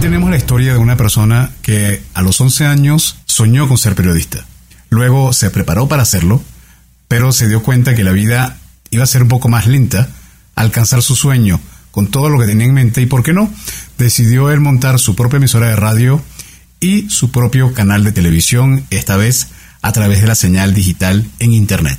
Tenemos la historia de una persona que a los 11 años soñó con ser periodista. Luego se preparó para hacerlo, pero se dio cuenta que la vida iba a ser un poco más lenta, alcanzar su sueño con todo lo que tenía en mente y, ¿por qué no? Decidió él montar su propia emisora de radio y su propio canal de televisión, esta vez a través de la señal digital en Internet.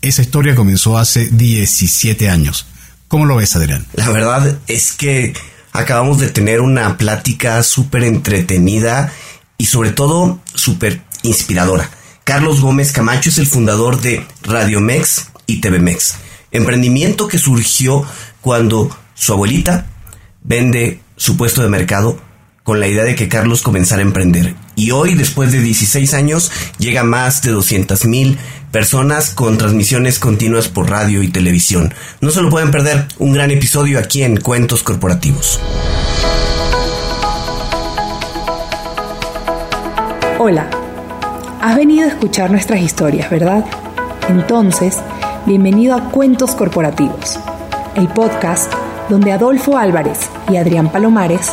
Esa historia comenzó hace 17 años. ¿Cómo lo ves, Adrián? La verdad es que acabamos de tener una plática súper entretenida y sobre todo súper inspiradora. Carlos Gómez Camacho es el fundador de Radio Mex y TV Mex, emprendimiento que surgió cuando su abuelita vende su puesto de mercado con la idea de que Carlos comenzara a emprender. Y hoy, después de 16 años, llega más de 200 mil personas con transmisiones continuas por radio y televisión. No se lo pueden perder, un gran episodio aquí en Cuentos Corporativos. Hola, has venido a escuchar nuestras historias, ¿verdad? Entonces, bienvenido a Cuentos Corporativos, el podcast donde Adolfo Álvarez y Adrián Palomares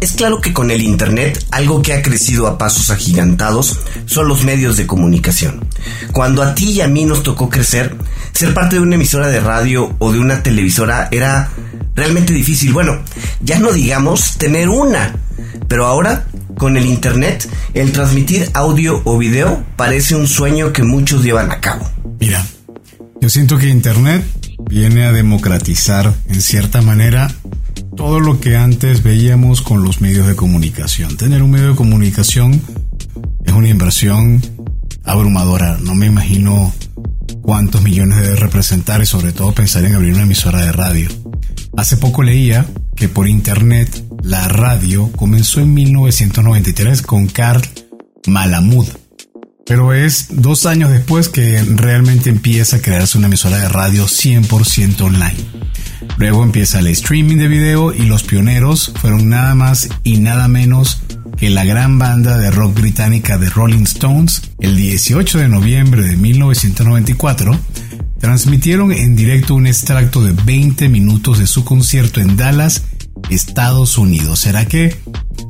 es claro que con el Internet algo que ha crecido a pasos agigantados son los medios de comunicación. Cuando a ti y a mí nos tocó crecer, ser parte de una emisora de radio o de una televisora era realmente difícil. Bueno, ya no digamos tener una, pero ahora con el Internet el transmitir audio o video parece un sueño que muchos llevan a cabo. Mira, yo siento que Internet viene a democratizar en cierta manera todo lo que antes veíamos con los medios de comunicación. Tener un medio de comunicación es una inversión abrumadora. No me imagino cuántos millones debe representar y sobre todo pensar en abrir una emisora de radio. Hace poco leía que por internet la radio comenzó en 1993 con Carl Malamud. Pero es dos años después que realmente empieza a crearse una emisora de radio 100% online. Luego empieza el streaming de video y los pioneros fueron nada más y nada menos que la gran banda de rock británica de Rolling Stones, el 18 de noviembre de 1994, transmitieron en directo un extracto de 20 minutos de su concierto en Dallas, Estados Unidos. ¿Será que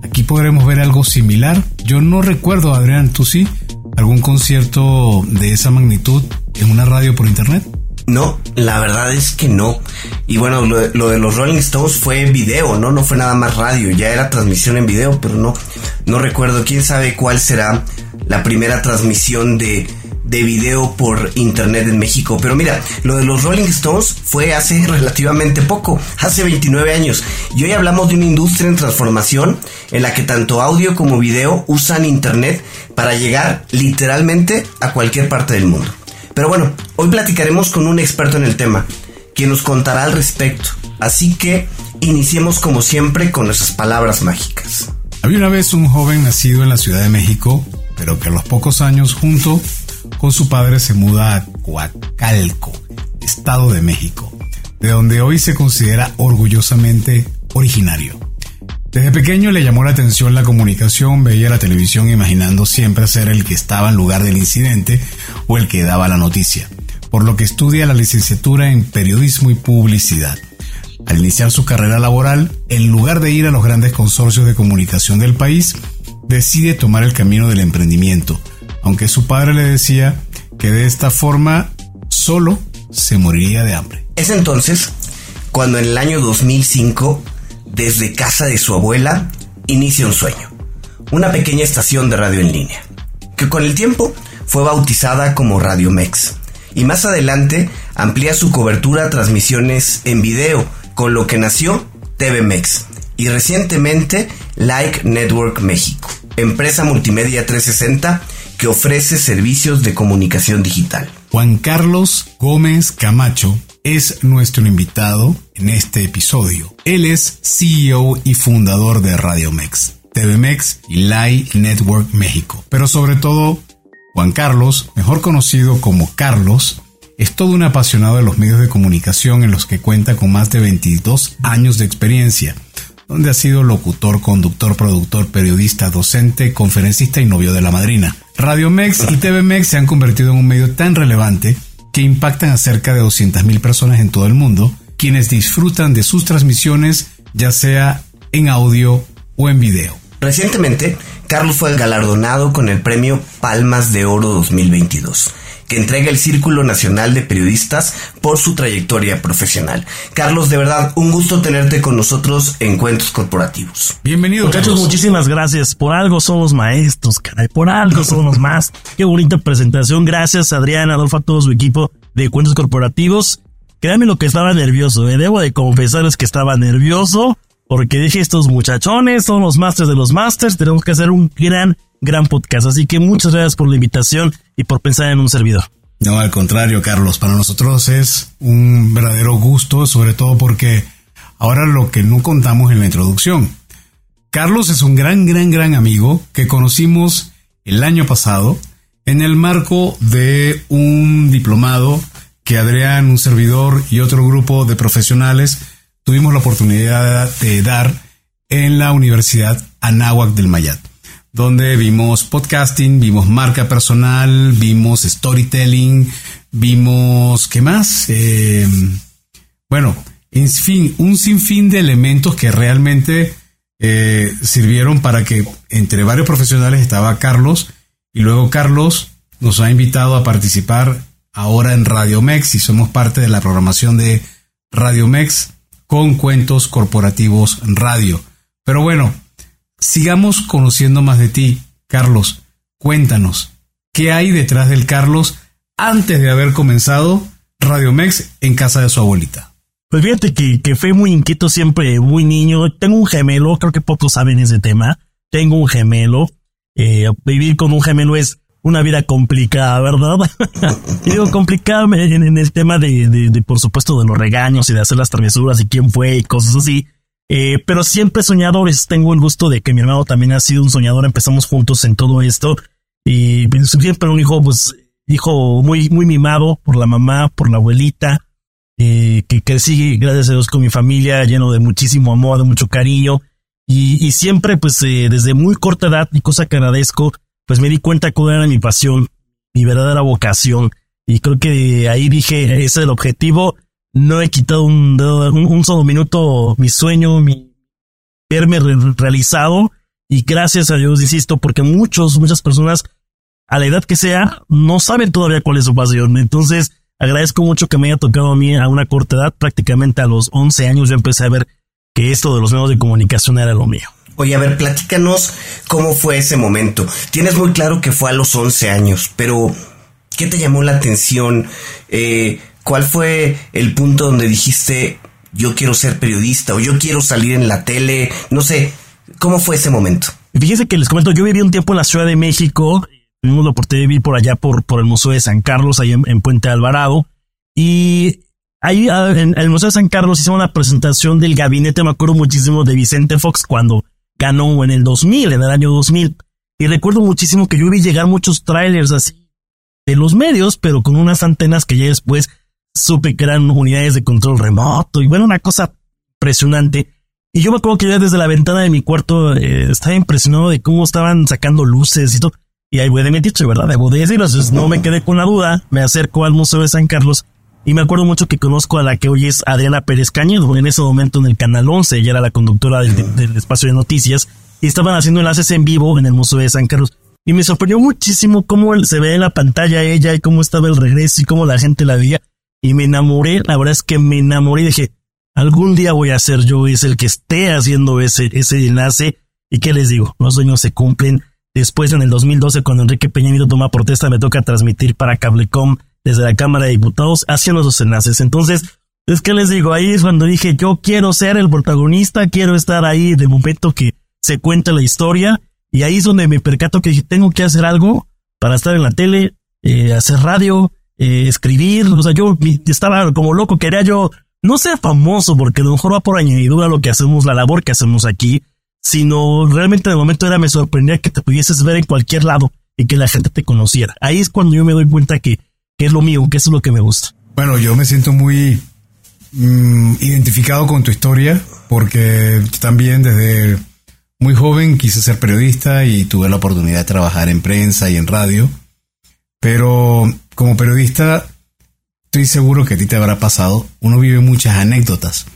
aquí podremos ver algo similar? Yo no recuerdo, Adrián, ¿tú sí? ¿Algún concierto de esa magnitud en una radio por internet? No, la verdad es que no. Y bueno, lo, de los Rolling Stones fue video, ¿no? No fue nada más radio, ya era transmisión en video, pero no, no recuerdo. ¿Quién sabe cuál será la primera transmisión de, de video por internet en México? Pero mira, lo de los Rolling Stones fue hace relativamente poco, hace 29 años. Y hoy hablamos de una industria en transformación en la que tanto audio como video usan internet para llegar literalmente a cualquier parte del mundo. Pero bueno, hoy platicaremos con un experto en el tema, quien nos contará al respecto. Así que iniciemos como siempre con nuestras palabras mágicas. Había una vez un joven nacido en la Ciudad de México, pero que a los pocos años junto con su padre se muda a Coacalco, Estado de México, de donde hoy se considera orgullosamente originario. Desde pequeño le llamó la atención la comunicación, veía la televisión imaginando siempre ser el que estaba en lugar del incidente o el que daba la noticia, por lo que estudia la licenciatura en periodismo y publicidad. Al iniciar su carrera laboral, en lugar de ir a los grandes consorcios de comunicación del país, decide tomar el camino del emprendimiento, aunque su padre le decía que de esta forma solo se moriría de hambre. Es entonces cuando en el año 2005 desde casa de su abuela, inicia un sueño. Una pequeña estación de radio en línea, que con el tiempo fue bautizada como Radio Mex. Y más adelante amplía su cobertura a transmisiones en video, con lo que nació TV Mex. Y recientemente Like Network México, empresa multimedia 360 que ofrece servicios de comunicación digital. Juan Carlos Gómez Camacho es nuestro invitado en este episodio. Él es CEO y fundador de Radio Mex. TVMex y Live Network México. Pero sobre todo, Juan Carlos, mejor conocido como Carlos, es todo un apasionado de los medios de comunicación en los que cuenta con más de 22 años de experiencia, donde ha sido locutor, conductor, productor, periodista, docente, conferencista y novio de la madrina. Radio Mex y TV Mex se han convertido en un medio tan relevante que impactan a cerca de 200.000 personas en todo el mundo, quienes disfrutan de sus transmisiones ya sea en audio o en video. Recientemente, Carlos fue galardonado con el premio Palmas de Oro 2022 que entrega el Círculo Nacional de Periodistas por su trayectoria profesional. Carlos, de verdad, un gusto tenerte con nosotros en Cuentos Corporativos. Bienvenido. Muchachos, muchísimas gracias. Por algo somos maestros, caray. Por algo somos más. Qué bonita presentación. Gracias, Adrián, Adolfo, a todo su equipo de Cuentos Corporativos. Créanme lo que estaba nervioso, eh. Debo de confesarles que estaba nervioso porque dije estos muchachones son los masters de los masters. Tenemos que hacer un gran gran podcast. Así que muchas gracias por la invitación y por pensar en un servidor. No, al contrario, Carlos, para nosotros es un verdadero gusto, sobre todo porque ahora lo que no contamos en la introducción. Carlos es un gran, gran, gran amigo que conocimos el año pasado en el marco de un diplomado que Adrián, un servidor y otro grupo de profesionales tuvimos la oportunidad de dar en la Universidad Anáhuac del Mayat donde vimos podcasting, vimos marca personal, vimos storytelling, vimos, ¿qué más? Eh, bueno, en fin, un sinfín de elementos que realmente eh, sirvieron para que entre varios profesionales estaba Carlos y luego Carlos nos ha invitado a participar ahora en Radio Mex y somos parte de la programación de Radio Mex con cuentos corporativos radio. Pero bueno, Sigamos conociendo más de ti, Carlos. Cuéntanos, ¿qué hay detrás del Carlos antes de haber comenzado Radio Mex en casa de su abuelita? Pues fíjate que, que fue muy inquieto siempre, muy niño. Tengo un gemelo, creo que pocos saben ese tema. Tengo un gemelo. Eh, vivir con un gemelo es una vida complicada, ¿verdad? digo complicada en, el tema de, de, por supuesto, de los regaños y de hacer las travesuras y quién fue y cosas así. Eh, pero siempre soñador, tengo el gusto de que mi hermano también ha sido un soñador, empezamos juntos en todo esto y pues, siempre un hijo, pues, hijo muy, muy mimado por la mamá, por la abuelita, eh, que crecí, gracias a Dios, con mi familia, lleno de muchísimo amor, de mucho cariño y, siempre, pues, eh, desde muy corta edad y cosa que agradezco, pues me di cuenta cuál era mi pasión, mi verdadera vocación y creo que ahí dije, ese es el objetivo no he quitado un, un, solo minuto mi sueño, mi verme realizado. Y gracias a Dios, insisto, porque muchos, muchas personas, a la edad que sea, no saben todavía cuál es su pasión. Entonces, agradezco mucho que me haya tocado a mí a una corta edad, prácticamente a los 11 años, yo empecé a ver que esto de los medios de comunicación era lo mío. Oye, a ver, platícanos cómo fue ese momento. Tienes muy claro que fue a los 11 años, pero ¿qué te llamó la atención? Eh, ¿Cuál fue el punto donde dijiste, yo quiero ser periodista o yo quiero salir en la tele? No sé, ¿cómo fue ese momento? Fíjese que les comento, yo viví un tiempo en la Ciudad de México, tuvimos la oportunidad de vivir por allá por, por el Museo de San Carlos, ahí en, Puente Alvarado, y ahí ah, en el Museo de San Carlos hicimos una presentación del gabinete, me acuerdo muchísimo de Vicente Fox cuando ganó en el 2000, en el año 2000, y recuerdo muchísimo que yo vi llegar muchos trailers así de los medios, pero con unas antenas que ya después supe que eran unidades de control remoto y bueno, una cosa impresionante. Y yo me acuerdo que ya desde la ventana de mi cuarto eh, estaba impresionado de cómo estaban sacando luces y todo. Y ahí de dicho, ¿verdad? Debo de decirlo, no me quedé con la duda, me acerco al Museo de San Carlos y me acuerdo mucho que conozco a la que hoy es Adriana Pérez Cañedo, en ese momento en el Canal 11, ella era la conductora del, del espacio de noticias y estaban haciendo enlaces en vivo en el Museo de San Carlos. Y me sorprendió muchísimo cómo se ve en la pantalla ella y cómo estaba el regreso y cómo la gente la veía y me enamoré, la verdad es que me enamoré y dije, algún día voy a ser yo es el que esté haciendo ese, ese enlace y qué les digo, los sueños se cumplen. Después en el 2012 cuando Enrique Peña Nieto toma protesta me toca transmitir para Cablecom desde la Cámara de Diputados haciendo esos enlaces. Entonces, es que les digo, ahí es cuando dije, yo quiero ser el protagonista, quiero estar ahí de momento que se cuenta la historia y ahí es donde me percato que tengo que hacer algo para estar en la tele, eh, hacer radio, eh, escribir, o sea, yo estaba como loco, quería yo no ser famoso, porque a lo mejor va por añadidura lo que hacemos, la labor que hacemos aquí, sino realmente de momento era me sorprendía que te pudieses ver en cualquier lado y que la gente te conociera. Ahí es cuando yo me doy cuenta que, que es lo mío, que eso es lo que me gusta. Bueno, yo me siento muy mm, identificado con tu historia porque también desde muy joven quise ser periodista y tuve la oportunidad de trabajar en prensa y en radio. Pero como periodista, estoy seguro que a ti te habrá pasado. Uno vive muchas anécdotas.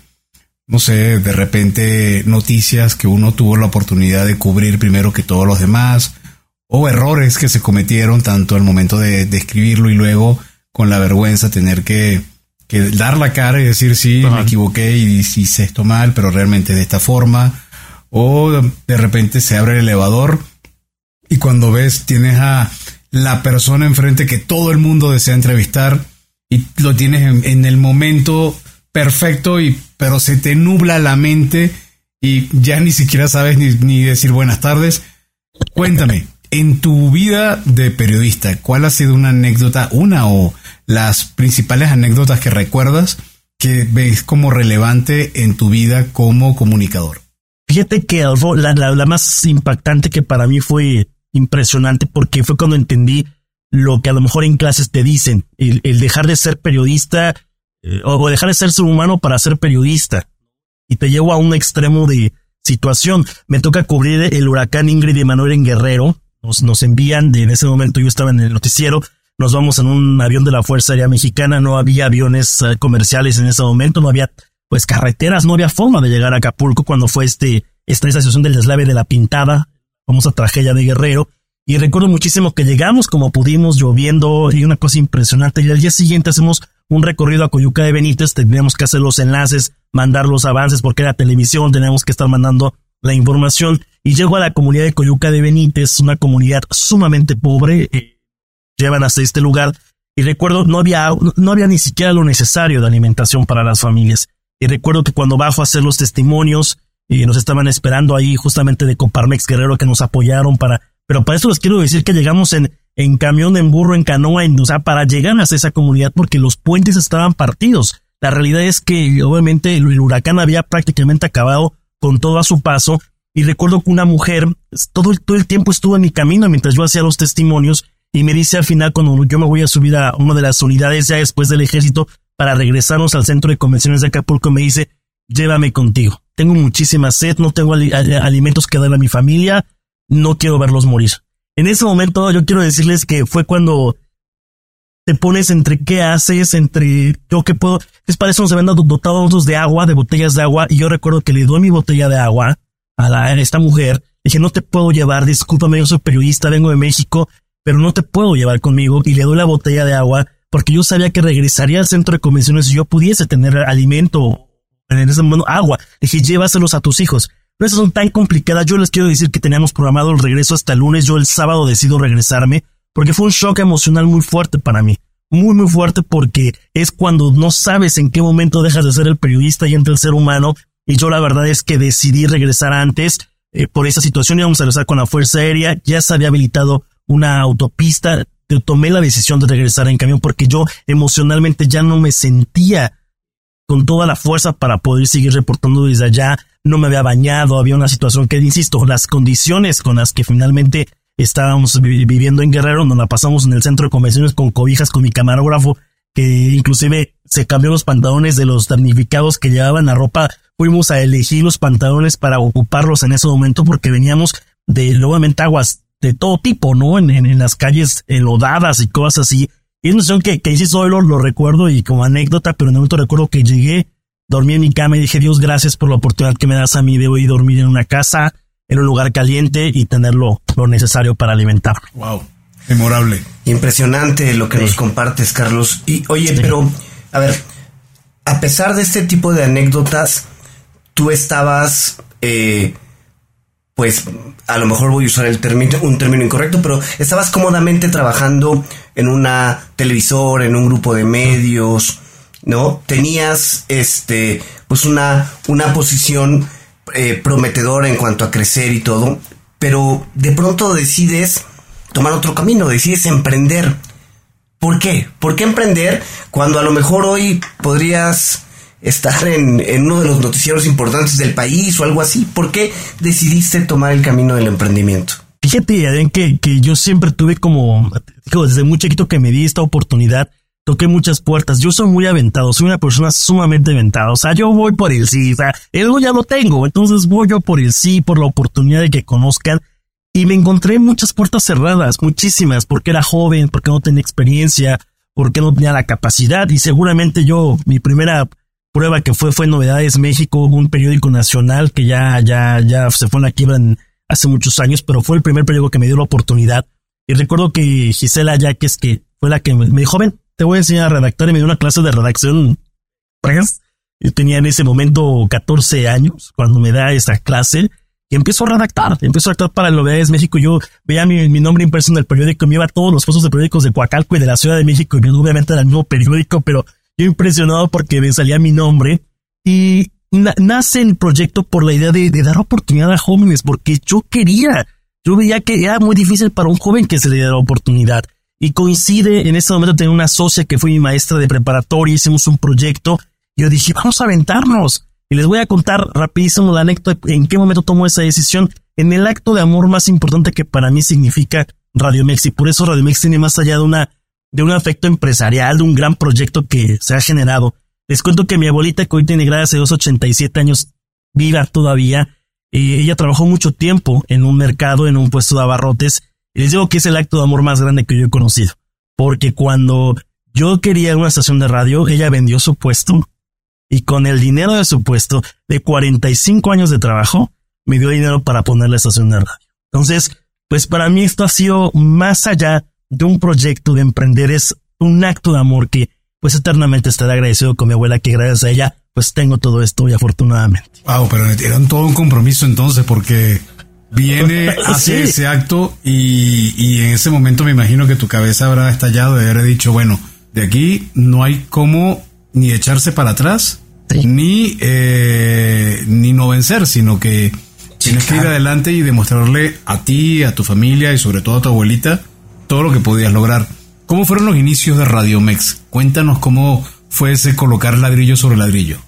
No sé, de repente noticias que uno tuvo la oportunidad de cubrir primero que todos los demás, o errores que se cometieron tanto al momento de, escribirlo y luego con la vergüenza tener que, dar la cara y decir sí, me equivoqué y hice esto mal, pero realmente de esta forma. O de repente se abre el elevador y cuando ves tienes a la persona enfrente que todo el mundo desea entrevistar y lo tienes en, el momento perfecto y pero se te nubla la mente y ya ni siquiera sabes ni, decir buenas tardes. Cuéntame, en tu vida de periodista, ¿cuál ha sido una anécdota, una o las principales anécdotas que recuerdas que ves como relevante en tu vida como comunicador? Fíjate que la, la, más impactante que para mí fue impresionante porque fue cuando entendí lo que a lo mejor en clases te dicen, el, dejar de ser periodista eh, o dejar de ser ser humano para ser periodista. Y te llevo a un extremo de situación. Me toca cubrir el huracán Ingrid y Manuel en Guerrero. Nos, nos envían, de, en ese momento yo estaba en el noticiero, nos vamos en un avión de la Fuerza Aérea Mexicana, no había aviones eh, comerciales en ese momento, no había pues carreteras, no había forma de llegar a Acapulco cuando fue este, esta, esta situación del deslave de la pintada, famosa tragedia de Guerrero. Y recuerdo muchísimo que llegamos como pudimos, lloviendo y una cosa impresionante. Y al día siguiente hacemos un recorrido a Coyuca de Benítez, teníamos que hacer los enlaces, mandar los avances porque era televisión, teníamos que estar mandando la información. Y llego a la comunidad de Coyuca de Benítez, una comunidad sumamente pobre, eh, llevan hasta este lugar. Y recuerdo, no había, no había ni siquiera lo necesario de alimentación para las familias. Y recuerdo que cuando bajo a hacer los testimonios, y nos estaban esperando ahí justamente de Coparmex Guerrero que nos apoyaron para, pero para eso les quiero decir que llegamos en, en camión, en burro, en canoa, en, o sea, para llegar a esa comunidad porque los puentes estaban partidos. La realidad es que obviamente el, huracán había prácticamente acabado con todo a su paso y recuerdo que una mujer todo todo el tiempo estuvo en mi camino mientras yo hacía los testimonios y me dice al final cuando yo me voy a subir a una de las unidades ya después del ejército, para regresarnos al centro de convenciones de Acapulco, me dice, llévame contigo. Tengo muchísima sed, no tengo alimentos que dar a mi familia, no quiero verlos morir. En ese momento yo quiero decirles que fue cuando te pones entre qué haces, entre yo qué puedo. Es para eso nos habían dotados de agua, de botellas de agua, y yo recuerdo que le doy mi botella de agua a, la, esta mujer. Dije, no te puedo llevar, discúlpame, yo soy periodista, vengo de México, pero no te puedo llevar conmigo. Y le doy la botella de agua porque yo sabía que regresaría al centro de convenciones si yo pudiese tener alimento, en ese momento agua. Dije, llévaselos a tus hijos. Esas son tan complicadas. Yo les quiero decir que teníamos programado el regreso hasta el lunes. Yo el sábado decido regresarme porque fue un shock emocional muy fuerte para mí. Muy, muy fuerte porque es cuando no sabes en qué momento dejas de ser el periodista y entra el ser humano. Y yo la verdad es que decidí regresar antes eh, por esa situación. Íbamos a regresar con la Fuerza Aérea. Ya se había habilitado una autopista tomé la decisión de regresar en camión porque yo emocionalmente ya no me sentía con toda la fuerza para poder seguir reportando desde allá. No me había bañado, había una situación que, insisto, las condiciones con las que finalmente estábamos viviendo en Guerrero, nos la pasamos en el centro de convenciones con cobijas con mi camarógrafo, que inclusive se cambió los pantalones de los damnificados que llevaban la ropa. Fuimos a elegir los pantalones para ocuparlos en ese momento porque veníamos de nuevamente aguas de todo tipo, ¿no? En, en, las calles enlodadas y cosas así. Y es una situación que, que hice hoy lo, recuerdo y como anécdota, pero en el momento recuerdo que llegué, dormí en mi cama y dije, Dios, gracias por la oportunidad que me das a mí de hoy dormir en una casa, en un lugar caliente y tener lo, necesario para alimentar. Wow, memorable. Impresionante lo que nos compartes, Carlos. Y oye, pero, a ver, a pesar de este tipo de anécdotas, tú estabas... Eh, pues a lo mejor voy a usar el término, un término incorrecto, pero estabas cómodamente trabajando en una televisor, en un grupo de medios, ¿no? Tenías este, pues una, una posición eh, prometedora en cuanto a crecer y todo, pero de pronto decides tomar otro camino, decides emprender. ¿Por qué? ¿Por qué emprender cuando a lo mejor hoy podrías estar en, en, uno de los noticieros importantes del país o algo así. ¿Por qué decidiste tomar el camino del emprendimiento? Fíjate, que, que yo siempre tuve como, digo, desde muy chiquito que me di esta oportunidad, toqué muchas puertas. Yo soy muy aventado, soy una persona sumamente aventada. O sea, yo voy por el sí, o sea, algo ya lo tengo, entonces voy yo por el sí, por la oportunidad de que conozcan. Y me encontré muchas puertas cerradas, muchísimas, porque era joven, porque no tenía experiencia, porque no tenía la capacidad. Y seguramente yo, mi primera prueba que fue fue Novedades México, un periódico nacional que ya, ya, ya se fue en la quiebra hace muchos años, pero fue el primer periódico que me dio la oportunidad. Y recuerdo que Gisela Yaques, que fue la que me, dijo, ven, te voy a enseñar a redactar y me dio una clase de redacción. Yo tenía en ese momento 14 años cuando me da esa clase y empiezo a redactar, empiezo a redactar para Novedades México. Yo veía mi, mi, nombre impreso en el periódico, me iba a todos los puestos de periódicos de Coacalco y de la Ciudad de México y obviamente era el mismo periódico, pero yo impresionado porque me salía mi nombre y nace el proyecto por la idea de, dar oportunidad a jóvenes, porque yo quería, yo veía que era muy difícil para un joven que se le diera oportunidad. Y coincide, en ese momento tenía una socia que fue mi maestra de preparatoria, hicimos un proyecto, y yo dije, vamos a aventarnos. Y les voy a contar rapidísimo la anécdota en qué momento tomó esa decisión. En el acto de amor más importante que para mí significa Radio Mex, y por eso Radio Mex tiene más allá de una, de un afecto empresarial, de un gran proyecto que se ha generado les cuento que mi abuelita, que hoy tiene gracias a Dios 87 años, viva todavía. y ella trabajó mucho tiempo en un mercado, en un puesto de abarrotes. Y les digo que es el acto de amor más grande que yo he conocido. Porque cuando yo quería una estación de radio, ella vendió su puesto. Y con el dinero de su puesto, de 45 años de trabajo, me dio dinero para poner la estación de radio. Entonces, pues para mí esto ha sido más allá de un proyecto de emprender, es un acto de amor que pues eternamente estaré agradecido con mi abuela que gracias a ella pues tengo todo esto y afortunadamente. Wow, pero eran todo un compromiso entonces porque viene, hace ese acto y, y, en ese momento me imagino que tu cabeza habrá estallado de haber dicho, bueno, de aquí no hay cómo ni echarse para atrás, ni, eh, ni no vencer, sino que tienes que ir adelante y demostrarle a ti, a tu familia y sobre todo a tu abuelita todo lo que podías lograr. ¿Cómo fueron los inicios de Radio Mex? Cuéntanos cómo fue ese colocar ladrillo sobre ladrillo.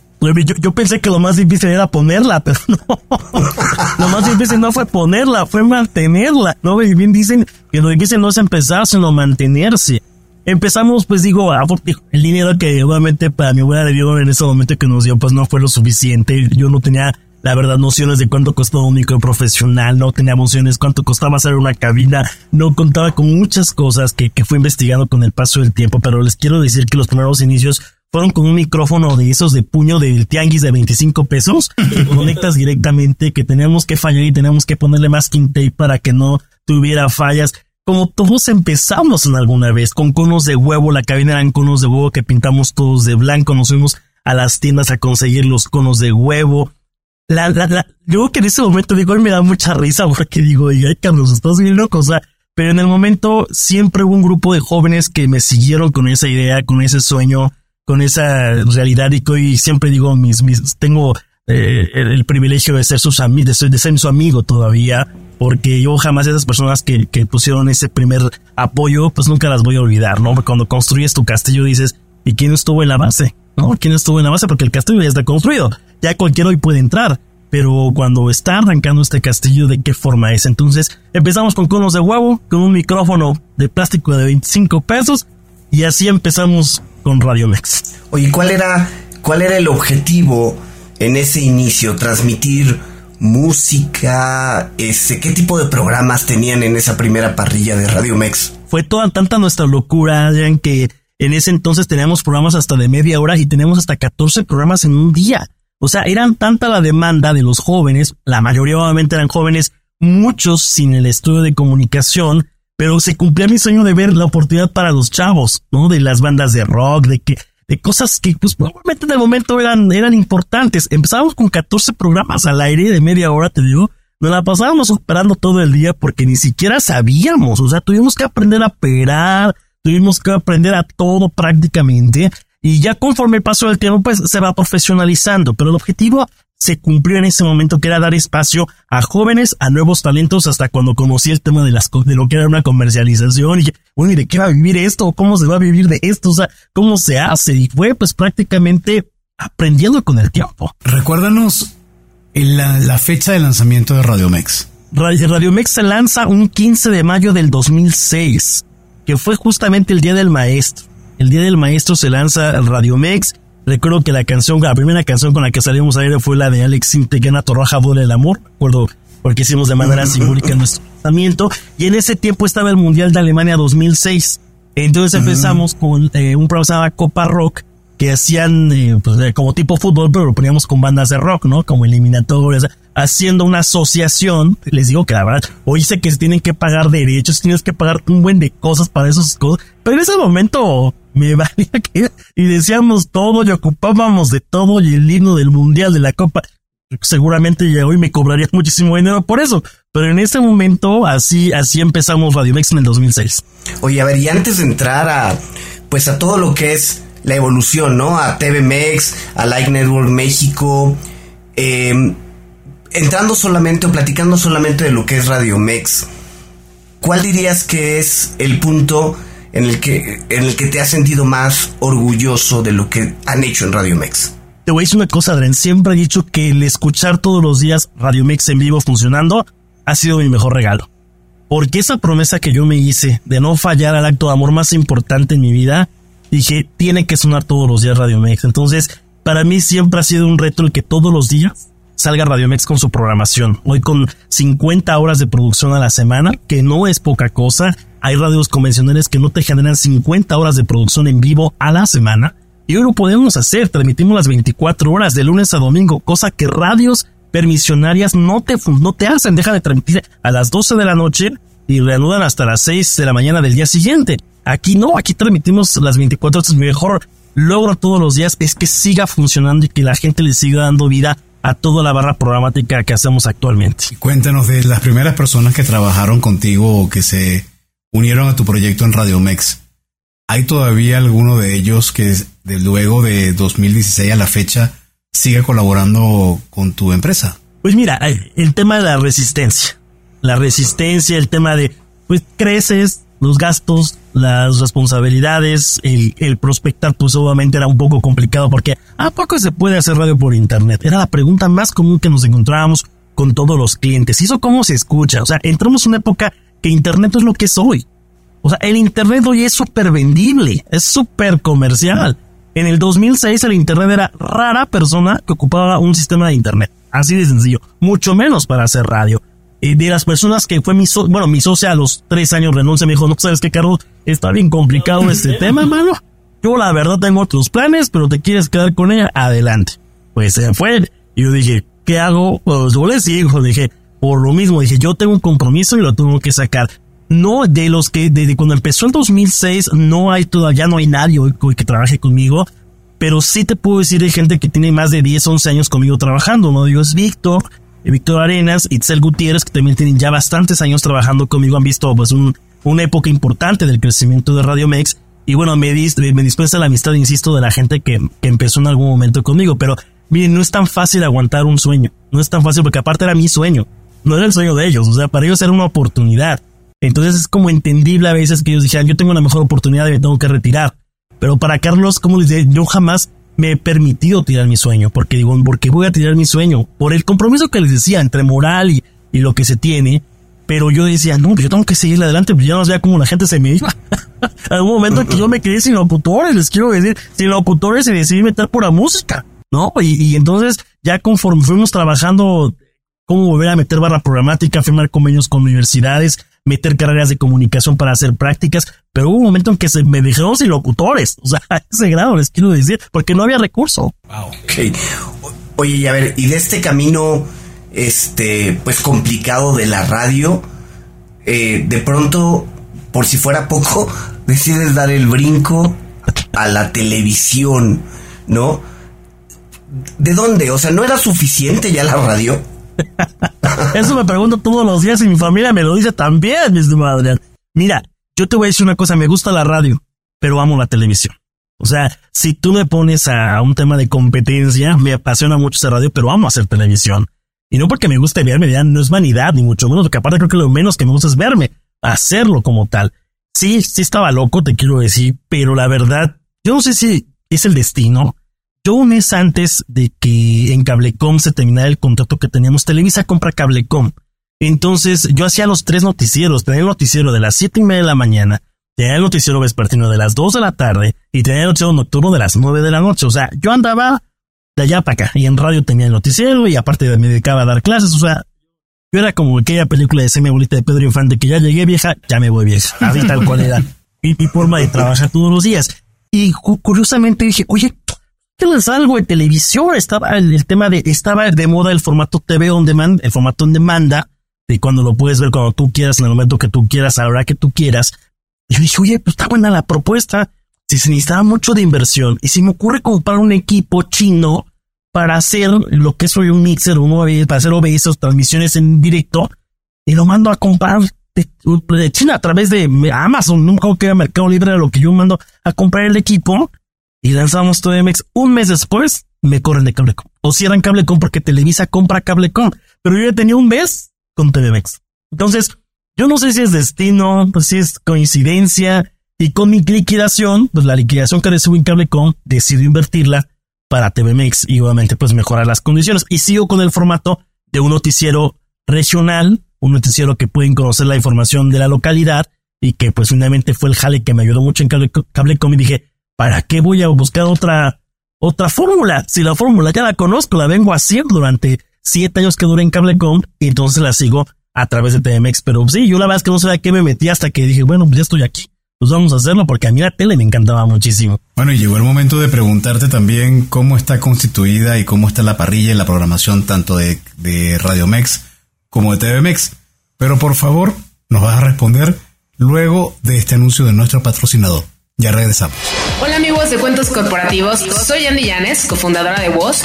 Yo, pensé que lo más difícil era ponerla, pero no. lo más difícil no fue ponerla, fue mantenerla. No, y bien dicen que lo difícil no es empezar, sino mantenerse. Empezamos, pues digo, el dinero que obviamente para mi abuela de dio en ese momento que nos dio, pues no fue lo suficiente. Yo no tenía la verdad, nociones de cuánto costó un micro profesional, no tenía nociones cuánto costaba hacer una cabina, no contaba con muchas cosas que, que fue investigando con el paso del tiempo, pero les quiero decir que los primeros inicios fueron con un micrófono de esos de puño del tianguis de 25 pesos, que conectas directamente, que teníamos que fallar y teníamos que ponerle más tape para que no tuviera fallas. Como todos empezamos en alguna vez, con conos de huevo, la cabina eran conos de huevo que pintamos todos de blanco, nos fuimos a las tiendas a conseguir los conos de huevo, la, la, la, yo que en ese momento digo, me da mucha risa porque digo, ay, Carlos, estás viendo cosa. Pero en el momento siempre hubo un grupo de jóvenes que me siguieron con esa idea, con ese sueño, con esa realidad y que hoy siempre digo, mis, mis, tengo eh, el, privilegio de ser sus amigos, de, de ser, su amigo todavía, porque yo jamás esas personas que, que pusieron ese primer apoyo, pues nunca las voy a olvidar, ¿no? Cuando construyes tu castillo dices, ¿y quién estuvo en la base? ¿No? ¿Quién estuvo en la base? Porque el castillo ya está construido ya cualquiera hoy puede entrar. Pero cuando está arrancando este castillo, ¿de qué forma es? Entonces empezamos con conos de huevo, con un micrófono de plástico de 25 pesos y así empezamos con Radio Mex. Oye, ¿cuál era, cuál era el objetivo en ese inicio? ¿Transmitir música? Ese, ¿Qué tipo de programas tenían en esa primera parrilla de Radio Mex? Fue toda tanta nuestra locura, en que en ese entonces teníamos programas hasta de media hora y teníamos hasta 14 programas en un día. O sea, eran tanta la demanda de los jóvenes, la mayoría obviamente eran jóvenes, muchos sin el estudio de comunicación, pero se cumplía mi sueño de ver la oportunidad para los chavos, ¿no? De las bandas de rock, de que, de cosas que, pues, probablemente en el momento eran, eran importantes. Empezábamos con 14 programas al aire de media hora, te digo. Nos la pasábamos esperando todo el día porque ni siquiera sabíamos. O sea, tuvimos que aprender a operar, tuvimos que aprender a todo prácticamente. Y ya conforme el paso del tiempo, pues se va profesionalizando, pero el objetivo se cumplió en ese momento que era dar espacio a jóvenes, a nuevos talentos, hasta cuando conocí el tema de las de lo que era una comercialización y bueno, ¿y de qué va a vivir esto? ¿Cómo se va a vivir de esto? O sea, ¿cómo se hace? Y fue pues prácticamente aprendiendo con el tiempo. Recuérdanos la, la fecha de lanzamiento de Radiomex. Radiomex se lanza un 15 de mayo del 2006, que fue justamente el Día del Maestro. El Día del Maestro se lanza Radiomex. Recuerdo que la canción, la primera canción con la que salimos a aire fue la de Alex Sintegana Torraja Duele el Amor. Recuerdo porque hicimos de manera simbólica nuestro lanzamiento. Y en ese tiempo estaba el Mundial de Alemania 2006. Entonces empezamos con eh, un programa Copa Rock que hacían eh, pues, como tipo fútbol, pero lo poníamos con bandas de rock, ¿no? Como eliminatorias, haciendo una asociación. Les digo que la verdad, hoy sé que se tienen que pagar derechos, tienes que pagar un buen de cosas para esas cosas, pero en ese momento me valía que y decíamos todo y ocupábamos de todo y el himno del mundial de la copa seguramente ya hoy me cobraría muchísimo dinero por eso. Pero en ese momento, así, así empezamos Radio Mex en el 2006. Oye, a ver, y antes de entrar a, pues a todo lo que es la evolución, ¿no? A TV Mex, a Like Network México, em, entrando solamente o platicando solamente de lo que es Radio Mex, ¿cuál dirías que es el punto en el que, en el que te has sentido más orgulloso de lo que han hecho en Radio Mex? Te voy a decir una cosa, Adrián. Siempre he dicho que el escuchar todos los días Radio Mix en vivo funcionando ha sido mi mejor regalo. Porque esa promesa que yo me hice de no fallar al acto de amor más importante en mi vida, dije, tiene que sonar todos los días Radio Mix. Entonces, para mí siempre ha sido un reto el que todos los días salga Radio Mex con su programación. Hoy con 50 horas de producción a la semana, que no es poca cosa. Hay radios convencionales que no te generan 50 horas de producción en vivo a la semana. Y hoy lo podemos hacer, transmitimos las 24 horas de lunes a domingo, cosa que radios permisionarias no te, no te hacen, dejan de transmitir a las 12 de la noche y reanudan hasta las 6 de la mañana del día siguiente. Aquí no, aquí transmitimos las 24 horas. Mi mejor logro todos los días es que siga funcionando y que la gente le siga dando vida a toda la barra programática que hacemos actualmente. Cuéntanos de las primeras personas que trabajaron contigo o que se unieron a tu proyecto en Radio Mex. ¿Hay todavía alguno de ellos que de luego de 2016 a la fecha sigue colaborando con tu empresa? Pues mira, el tema de la resistencia. La resistencia, el tema de, pues creces, los gastos, las responsabilidades, el, prospectar, pues obviamente era un poco complicado porque ¿a poco se puede hacer radio por internet? Era la pregunta más común que nos encontrábamos con todos los clientes. ¿Y eso cómo se escucha? O sea, entramos en una época que internet es lo que es hoy. O sea, el Internet hoy es súper vendible, es súper comercial. En el 2006 el Internet era rara persona que ocupaba un sistema de Internet. Así de sencillo. Mucho menos para hacer radio. Y de las personas que fue mi socio, bueno, mi socia a los tres años renuncia, me dijo, no sabes qué, Carlos, está bien complicado este tema, hermano. Yo la verdad tengo otros planes, pero te quieres quedar con ella, adelante. Pues se fue. Y yo dije, ¿qué hago? Pues yo le sigo, dije, por lo mismo, dije, yo tengo un compromiso y lo tengo que sacar no de los que desde cuando empezó el 2006 no hay todavía no hay nadie hoy que trabaje conmigo, pero sí te puedo decir hay gente que tiene más de 10, 11 años conmigo trabajando, ¿no? Digo, es Víctor, eh, Víctor Arenas, Itzel Gutiérrez, que también tienen ya bastantes años trabajando conmigo, han visto pues un, una época importante del crecimiento de Radio Mex, y bueno, me, me dispensa la amistad, insisto, de la gente que, que empezó en algún momento conmigo, pero miren, no es tan fácil aguantar un sueño, no es tan fácil porque aparte era mi sueño, no era el sueño de ellos, o sea, para ellos era una oportunidad. Entonces es como entendible a veces que ellos dijeran, yo tengo una mejor oportunidad y me tengo que retirar. Pero para Carlos, como les dije, yo jamás me he permitido tirar mi sueño, porque digo, ¿por qué voy a tirar mi sueño? Por el compromiso que les decía entre moral y, lo que se tiene. Pero yo decía, no, yo tengo que seguir adelante, pues ya no sé cómo la gente se me iba. Algún momento que yo me quedé sin locutores, les quiero decir, sin locutores y decidí meter por la música, ¿no? Y, y entonces, ya conforme fuimos trabajando, cómo volver a meter barra programática, firmar convenios con universidades, meter carreras de comunicación para hacer prácticas, pero hubo un momento en que se me dejaron sin locutores, o sea, a ese grado les quiero decir, porque no había recurso. Wow. Ok. Oye, y a ver, y de este camino, este, pues complicado de la radio, eh, de pronto, por si fuera poco, decides dar el brinco a la televisión, ¿no? ¿De dónde? O sea, ¿no era suficiente ya la radio? Eso me pregunto todos los días y mi familia me lo dice también, mi estimado Adrián. Mira, yo te voy a decir una cosa, me gusta la radio, pero amo la televisión. O sea, si tú me pones a, un tema de competencia, me apasiona mucho esa radio, pero amo hacer televisión. Y no porque me guste verme, ya no es vanidad, ni mucho menos, porque aparte creo que lo menos que me gusta es verme, hacerlo como tal. Sí, sí estaba loco, te quiero decir, pero la verdad, yo no sé si es el destino. Yo un mes antes de que en Cablecom se terminara el contrato que teníamos, Televisa compra Cablecom. Entonces yo hacía los tres noticieros, tenía el noticiero de las siete y media de la mañana, tenía el noticiero vespertino de las dos de la tarde y tenía el noticiero nocturno de las nueve de la noche. O sea, yo andaba de allá para acá y en radio tenía el noticiero y aparte me dedicaba a dar clases. O sea, yo era como aquella película de semi abuelita de Pedro Infante que ya llegué vieja, ya me voy vieja. Así tal cual era mi, mi forma de trabajar todos los días. Y curiosamente dije, oye, ¿qué les algo de televisión? Estaba el, tema de, estaba de moda el formato TV on demand, el formato on demanda, de cuando lo puedes ver cuando tú quieras, en el momento que tú quieras, a la hora que tú quieras. Y yo dije, oye, pues está buena la propuesta. Si se necesitaba mucho de inversión y si me ocurre comprar un equipo chino para hacer lo que soy un mixer, uno para hacer OBS, transmisiones en directo, y lo mando a comprar de, China a través de Amazon, nunca que Mercado Libre, lo que yo mando a comprar el equipo y lanzamos TVMX. Un mes después me corren de Cablecom. O cierran Cablecom porque Televisa compra Cablecom. Pero yo ya tenía un mes con TVMX. Entonces, yo no sé si es destino, pues si es coincidencia. Y con mi liquidación, pues la liquidación que recibo en Cablecom, decido invertirla para TVMX y obviamente pues mejorar las condiciones. Y sigo con el formato de un noticiero regional, un noticiero que pueden conocer la información de la localidad y que pues finalmente fue el jale que me ayudó mucho en Cablecom y dije, ¿para qué voy a buscar otra, otra fórmula? Si la fórmula ya la conozco, la vengo haciendo durante siete años que duré en Cablecom y entonces la sigo a través de TMX. Pero sí, yo la verdad es que no sabía qué me metí hasta que dije, bueno, pues ya estoy aquí pues vamos a hacerlo porque a mí la tele me encantaba muchísimo. Bueno, y llegó el momento de preguntarte también cómo está constituida y cómo está la parrilla y la programación tanto de, de Radio Mex como de TVMex. Pero por favor, nos vas a responder luego de este anuncio de nuestro patrocinador. Ya regresamos. Hola amigos de Cuentos Corporativos, soy Andy Llanes, cofundadora de Voz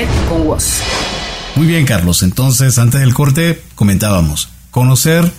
con WOS. Muy bien, Carlos. Entonces, antes del corte, comentábamos conocer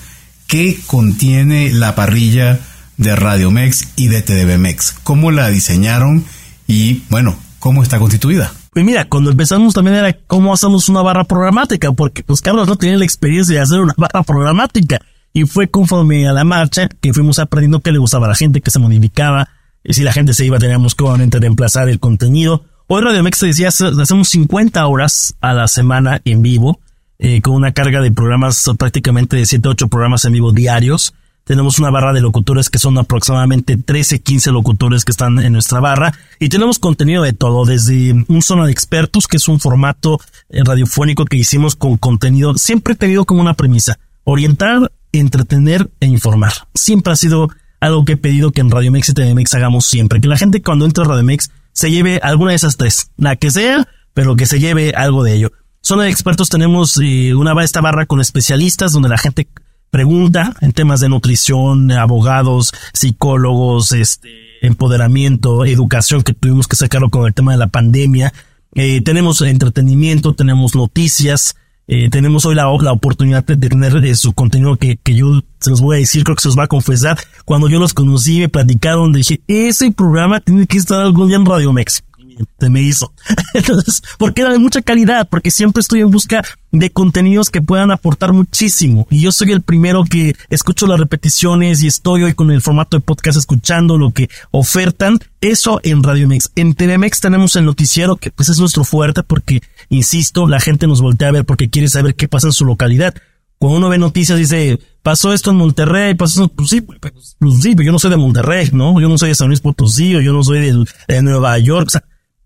qué contiene la parrilla de Radio Mex y de TDBMEX, cómo la diseñaron y, bueno, cómo está constituida. Pues mira, cuando empezamos también era cómo hacemos una barra programática, porque pues Carlos no tenía la experiencia de hacer una barra programática. Y fue conforme a la marcha que fuimos aprendiendo qué le gustaba a la gente, que se modificaba, y si la gente se iba teníamos que obviamente reemplazar el contenido. Hoy Radio Mex decía, hacemos 50 horas a la semana en vivo, eh, con una carga de programas prácticamente de 7 8 programas en vivo diarios. Tenemos una barra de locutores que son aproximadamente 13, 15 locutores que están en nuestra barra. Y tenemos contenido de todo, desde un zona de expertos, que es un formato eh, radiofónico que hicimos con contenido. Siempre he tenido como una premisa, orientar, entretener e informar. Siempre ha sido algo que he pedido que en Radio Mex y TV Mex hagamos siempre. Que la gente cuando entra a Radio Mex se lleve alguna de esas tres, la que sea, pero que se lleve algo de ello. Zona de expertos tenemos eh, una esta barra con especialistas donde la gente pregunta en temas de nutrición, abogados, psicólogos, este, empoderamiento, educación que tuvimos que sacarlo con el tema de la pandemia. Eh, tenemos entretenimiento, tenemos noticias, eh, tenemos hoy la, la, oportunidad de tener eh, su contenido que, que, yo se los voy a decir, creo que se los va a confesar. Cuando yo los conocí, me platicaron, dije, ese programa tiene que estar algún día en Radio México se me hizo. Entonces, porque era de mucha calidad, porque siempre estoy en busca de contenidos que puedan aportar muchísimo. Y yo soy el primero que escucho las repeticiones y estoy hoy con el formato de podcast escuchando lo que ofertan. Eso en Radio Mex. En TVMX tenemos el noticiero, que pues es nuestro fuerte, porque, insisto, la gente nos voltea a ver porque quiere saber qué pasa en su localidad. Cuando uno ve noticias dice, pasó esto en Monterrey, pasó pues sí, pues, pues sí, pero yo no soy de Monterrey, ¿no? Yo no soy de San Luis Potosí, o yo no soy de, de Nueva York, o sea,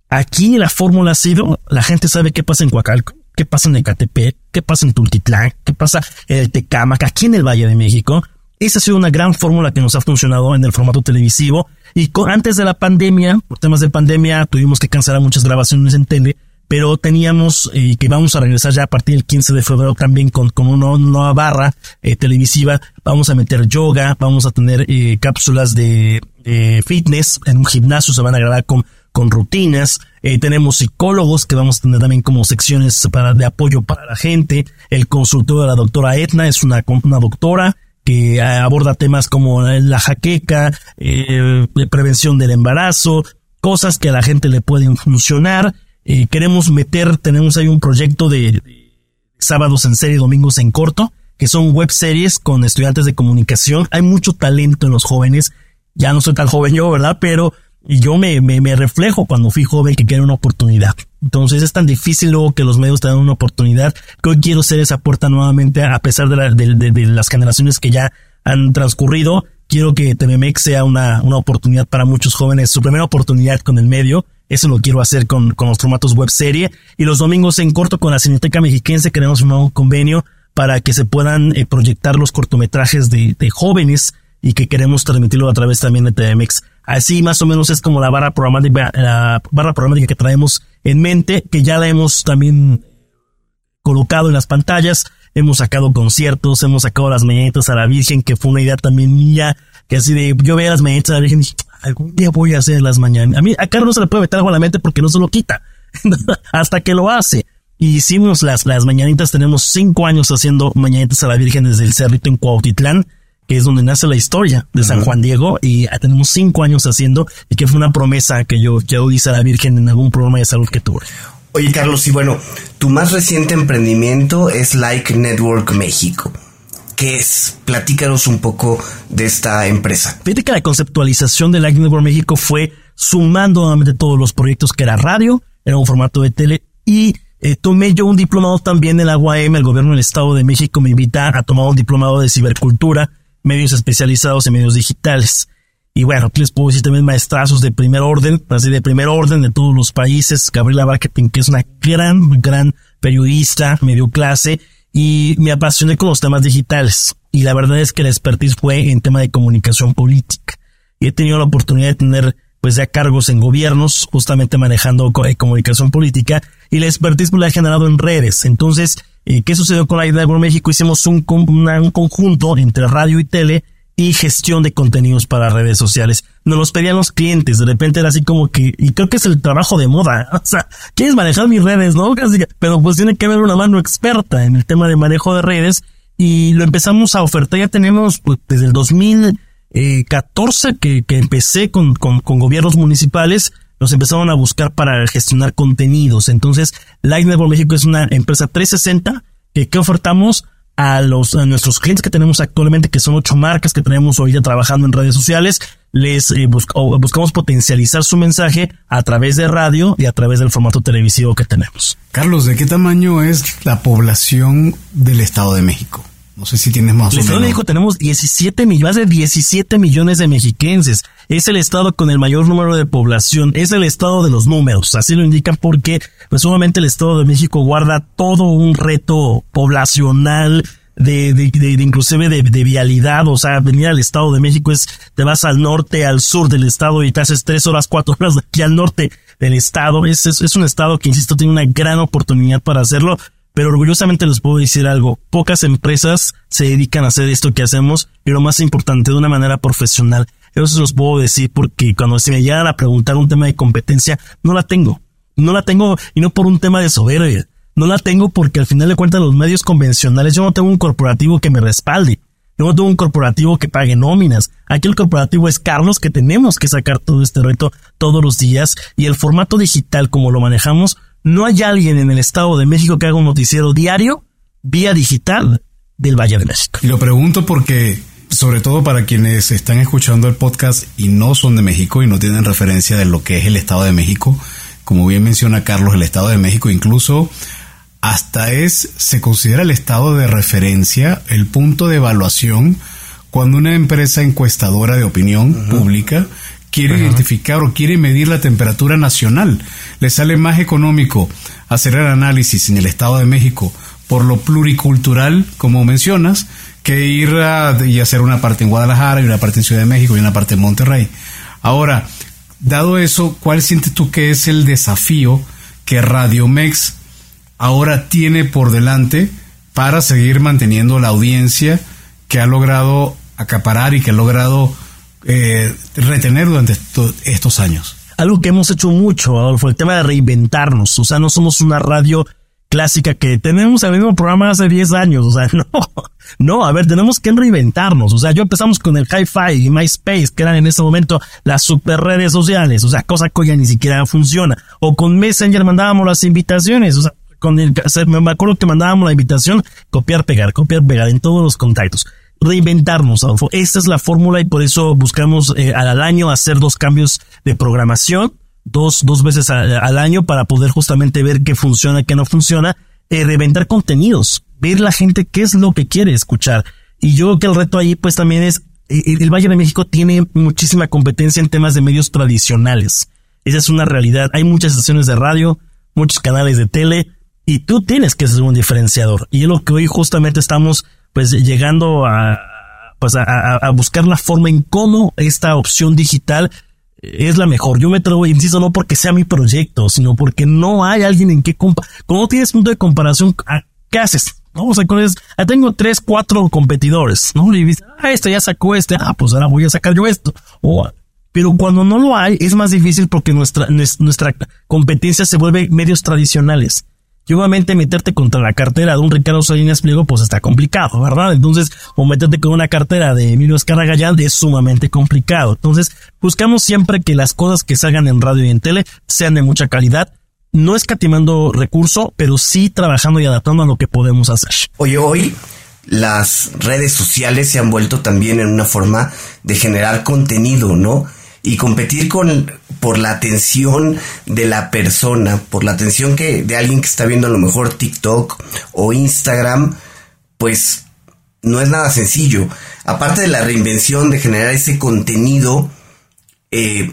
Aquí la fórmula ha sido, la gente sabe qué pasa en Coacalco, qué pasa en Ecatepec, qué pasa en Tultitlán, qué pasa en el Tecámac, aquí en el Valle de México. Esa ha sido una gran fórmula que nos ha funcionado en el formato televisivo. Y antes de la pandemia, por temas de pandemia, tuvimos que cancelar muchas grabaciones en tele, pero teníamos eh, que vamos a regresar ya a partir del 15 de febrero también con, con una nueva barra eh, televisiva. Vamos a meter yoga, vamos a tener eh, cápsulas de fitness en un gimnasio, se van a grabar con con rutinas. Eh, tenemos psicólogos que vamos a tener también como secciones para, de apoyo para la gente. El consultorio de la doctora Etna es una, una doctora que aborda temas como la jaqueca, eh, prevención del embarazo, cosas que a la gente le pueden funcionar. Eh, queremos meter, tenemos ahí un proyecto de, sábados en serie, domingos en corto, que son web series con estudiantes de comunicación. Hay mucho talento en los jóvenes. Ya no soy tan joven yo, ¿verdad? Pero yo me, me, me reflejo cuando fui joven que quiero una oportunidad. Entonces es tan difícil luego que los medios te dan una oportunidad que hoy quiero ser esa puerta nuevamente a pesar de, de, de, las generaciones que ya han transcurrido. Quiero que TVMX sea una, una oportunidad para muchos jóvenes, su primera oportunidad con el medio eso lo quiero hacer con, con los formatos web serie. Y los domingos en corto con la Cineteca Mexiquense queremos un nuevo convenio para que se puedan eh, proyectar los cortometrajes de, de, jóvenes y que queremos transmitirlo a través también de TMX. Así más o menos es como la barra programática, la barra programática que traemos en mente, que ya la hemos también colocado en las pantallas. Hemos sacado conciertos, hemos sacado las mañanitas a la Virgen, que fue una idea también mía, que así de, yo veía las mañanitas a la Virgen y dije, algún día voy a hacer las mañanas. A mí, a Carlos se le puede meter algo a la mente porque no se lo quita. Hasta que lo hace. Y hicimos las, las mañanitas, tenemos cinco años haciendo mañanitas a la Virgen desde el Cerrito en Cuautitlán, que es donde nace la historia de San Juan Diego, y tenemos cinco años haciendo, y que fue una promesa que yo, yo hice a la Virgen en algún programa de salud que tuve. Oye, Carlos, y bueno, tu más reciente emprendimiento es Like Network México. ¿Qué es? Platícanos un poco de esta empresa. Fíjate que la conceptualización de Lightning Network México fue sumando nuevamente todos los proyectos que era radio, era un formato de tele y eh, tomé yo un diplomado también en la UAM, el gobierno del Estado de México me invita a tomar un diplomado de cibercultura, medios especializados en medios digitales. Y bueno, aquí les puedo decir también maestrazos de primer orden, así de primer orden de todos los países. Gabriela Marketing, que es una gran, gran periodista, medio clase, y me apasioné con los temas digitales. Y la verdad es que la expertise fue en tema de comunicación política. Y he tenido la oportunidad de tener pues ya cargos en gobiernos, justamente manejando eh, comunicación política, y la expertise me la he generado en redes. Entonces, eh, ¿qué sucedió con la idea de México? Hicimos un, un conjunto entre radio y tele, y gestión de contenidos para redes sociales. Nos los pedían los clientes, de repente era así como que, y creo que es el trabajo de moda, o sea, quieres manejar mis redes, ¿no? Pero pues tiene que haber una mano experta en el tema de manejo de redes y lo empezamos a ofertar, ya tenemos pues desde el 2014 que, que empecé con, con, con gobiernos municipales, nos empezaron a buscar para gestionar contenidos. Entonces, Light Network México es una empresa 360 que, que ofertamos a los a nuestros clientes que tenemos actualmente, que son ocho marcas que tenemos hoy ya trabajando en redes sociales, les eh, buscamos potencializar su mensaje a través de radio y a través del formato televisivo que tenemos. Carlos, ¿de qué tamaño es la población del Estado de México? No sé si tienes más el Estado de México tenemos 17 millones, más de 17 millones de mexiquenses. Es el estado con el mayor número de población. Es el estado de los números. Así lo indican porque, pues, sumamente el Estado de México guarda todo un reto poblacional, de, de, de, inclusive de, de, vialidad, o sea, venir al Estado de México es, te vas al norte, al sur del Estado y te haces tres horas, cuatro horas de aquí al norte del Estado. Es, es, es un Estado que, insisto, tiene una gran oportunidad para hacerlo pero orgullosamente les puedo decir algo, pocas empresas se dedican a hacer esto que hacemos, y lo más importante, de una manera profesional. Eso se los puedo decir porque cuando se me llegan a preguntar un tema de competencia, no la tengo. No la tengo y no por un tema de soberbia. No la tengo porque al final de cuentas los medios convencionales, yo no tengo un corporativo que me respalde. Yo no tengo un corporativo que pague nóminas. Aquí el corporativo es Carlos que tenemos que sacar todo este reto todos los días y el formato digital como lo manejamos no hay alguien en el Estado de México que haga un noticiero diario vía digital del Valle de México. Lo pregunto porque, sobre todo para quienes están escuchando el podcast y no son de México y no tienen referencia de lo que es el Estado de México, como bien menciona Carlos, el Estado de México incluso hasta es, se considera el estado de referencia, el punto de evaluación cuando una empresa encuestadora de opinión pública quiere identificar o quiere medir la temperatura nacional. Le sale más económico hacer el análisis en el Estado de México por lo pluricultural, como mencionas, que ir a, y hacer una parte en Guadalajara y una parte en Ciudad de México y una parte en Monterrey. Ahora, dado eso, ¿cuál sientes tú que es el desafío que Radio Mex ahora tiene por delante para seguir manteniendo la audiencia que ha logrado acaparar y que ha logrado eh, retener durante estos años? algo que hemos hecho mucho, Adolfo, el tema de reinventarnos. O sea, no somos una radio clásica que tenemos el mismo programa hace 10 años. O sea, no, no, a ver, tenemos que reinventarnos. O sea, yo empezamos con el Hi-Fi y MySpace, que eran en ese momento las super redes sociales. O sea, cosa que ya ni siquiera funciona. O con Messenger mandábamos las invitaciones. O sea, con el, me acuerdo que mandábamos la invitación, copiar, pegar, copiar, pegar en todos los contactos. Reinventarnos, Adolfo. Esta es la fórmula y por eso buscamos eh, al año hacer dos cambios de programación dos, dos veces al año para poder justamente ver qué funciona, qué no funciona, eh, reventar contenidos, ver la gente qué es lo que quiere escuchar. Y yo creo que el reto ahí pues también es, eh, el Valle de México tiene muchísima competencia en temas de medios tradicionales. Esa es una realidad. Hay muchas estaciones de radio, muchos canales de tele, y tú tienes que ser un diferenciador. Y es lo que hoy justamente estamos pues llegando a, pues a, a, buscar la forma en cómo esta opción digital es la mejor. Yo me atrevo, insisto, no porque sea mi proyecto, sino porque no hay alguien en que comparar. Como no tienes punto de comparación, ¿qué haces? ¿No? O sea, con ah, tengo tres, cuatro competidores, ¿no? Y dices, ah, este ya sacó este, ah, pues ahora voy a sacar yo esto. pero cuando no lo hay, es más difícil porque nuestra, nuestra competencia se vuelve medios tradicionales. Y obviamente meterte contra la cartera de un Ricardo Salinas Pliego, pues está complicado, ¿verdad? Entonces, o meterte con una cartera de Emilio Escaragallán es sumamente complicado. Entonces, buscamos siempre que las cosas que salgan en radio y en tele sean de mucha calidad, no escatimando recurso, pero sí trabajando y adaptando a lo que podemos hacer. Oye, hoy las redes sociales se han vuelto también en una forma de generar contenido, ¿no? Y competir con por la atención de la persona, por la atención que de alguien que está viendo a lo mejor TikTok o Instagram, pues no es nada sencillo. Aparte de la reinvención de generar ese contenido, eh,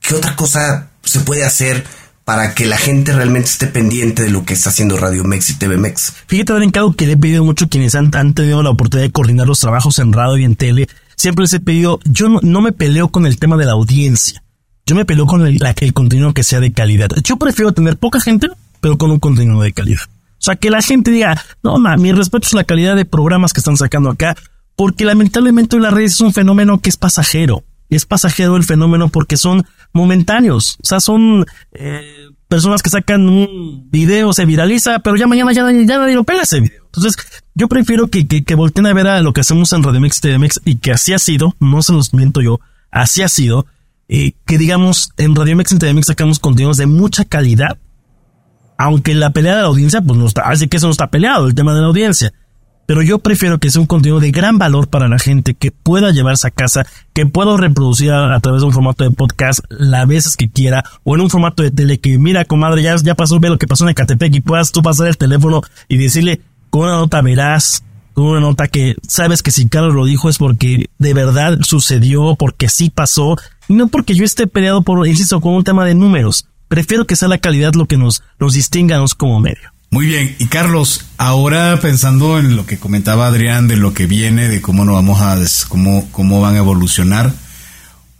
¿qué otra cosa se puede hacer para que la gente realmente esté pendiente de lo que está haciendo Radio Mex y TV Mex? Fíjate, Brincado, que le he pedido mucho a quienes han, han tenido la oportunidad de coordinar los trabajos en radio y en tele siempre les he pedido, yo no, me peleo con el tema de la audiencia. Yo me peleo con el, contenido que sea de calidad. Yo prefiero tener poca gente, pero con un contenido de calidad. O sea, que la gente diga, no, ma, mi respeto es la calidad de programas que están sacando acá, porque lamentablemente las redes es un fenómeno que es pasajero. Es pasajero el fenómeno porque son momentáneos. O sea, son eh, personas que sacan un video, se viraliza, pero ya mañana ya, ya nadie lo pega ese video. Entonces, yo prefiero que, que, volteen a ver a lo que hacemos en Radio Mix TVMX y que así ha sido, no se los miento yo, así ha sido, eh, que digamos, en Radio Mix y TVMX sacamos contenidos de mucha calidad, aunque la pelea de la audiencia, pues no está, así que eso no está peleado, el tema de la audiencia. Pero yo prefiero que sea un contenido de gran valor para la gente, que pueda llevarse a casa, que pueda reproducir a, través de un formato de podcast las veces que quiera, o en un formato de tele que, mira, comadre, ya, ya pasó, ve lo que pasó en Ecatepec y puedas tú pasar el teléfono y decirle con una nota veraz, con una nota que sabes que si Carlos lo dijo es porque de verdad sucedió, porque sí pasó, y no porque yo esté peleado por, insisto, con un tema de números. Prefiero que sea la calidad lo que nos, nos distinga como medio. Muy bien, y Carlos, ahora pensando en lo que comentaba Adrián de lo que viene, de cómo nos vamos a cómo, cómo van a evolucionar,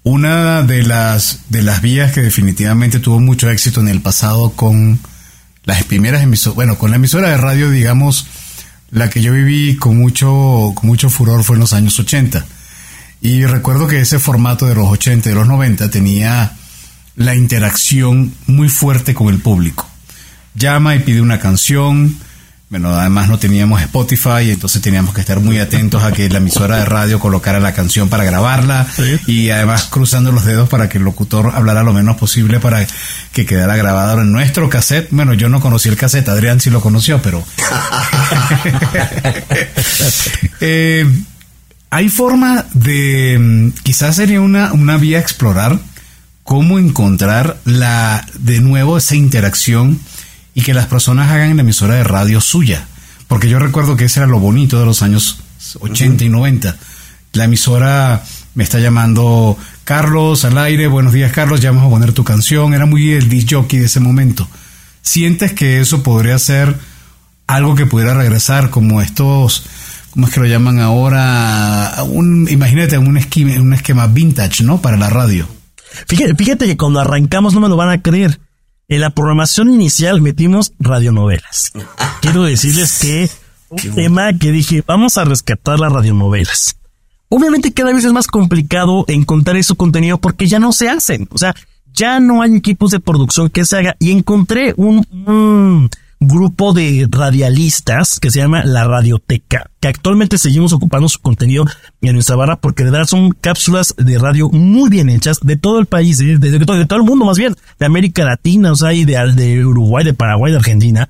una de las de las vías que definitivamente tuvo mucho éxito en el pasado con las primeras emisoras, bueno, con la emisora de radio, digamos, la que yo viví con mucho con mucho furor fue en los años 80. Y recuerdo que ese formato de los 80 y de los 90 tenía la interacción muy fuerte con el público llama y pide una canción. Bueno, además no teníamos Spotify, entonces teníamos que estar muy atentos a que la emisora de radio colocara la canción para grabarla y además cruzando los dedos para que el locutor hablara lo menos posible para que quedara grabado en nuestro cassette. Bueno, yo no conocí el cassette, Adrián sí lo conoció, pero... Eh, hay forma de... Mm, quizás sería una, una vía a explorar cómo encontrar la de nuevo esa interacción y que las personas hagan la emisora de radio suya. Porque yo recuerdo que ese era lo bonito de los años 80 y 90. La emisora me está llamando Carlos al aire, buenos días Carlos, ya vamos a poner tu canción. Era muy el disc jockey de ese momento. ¿Sientes que eso podría ser algo que pudiera regresar como estos, ¿cómo es que lo llaman ahora? Un, imagínate un esquema, un esquema vintage, ¿no? Para la radio. Fíjate, fíjate que cuando arrancamos no me lo van a creer. En la programación inicial metimos radionovelas. Quiero decirles que un tema que dije, vamos a rescatar las radionovelas. Obviamente cada vez es más complicado encontrar ese contenido porque ya no se hacen. O sea, ya no hay equipos de producción que se haga y encontré un, grupo de radialistas que se llama La Radioteca, que actualmente seguimos ocupando su contenido en nuestra barra porque de verdad son cápsulas de radio muy bien hechas de todo el país, de, de, todo, el mundo más bien, de América Latina, o sea, y de, Uruguay, de Paraguay, de Argentina.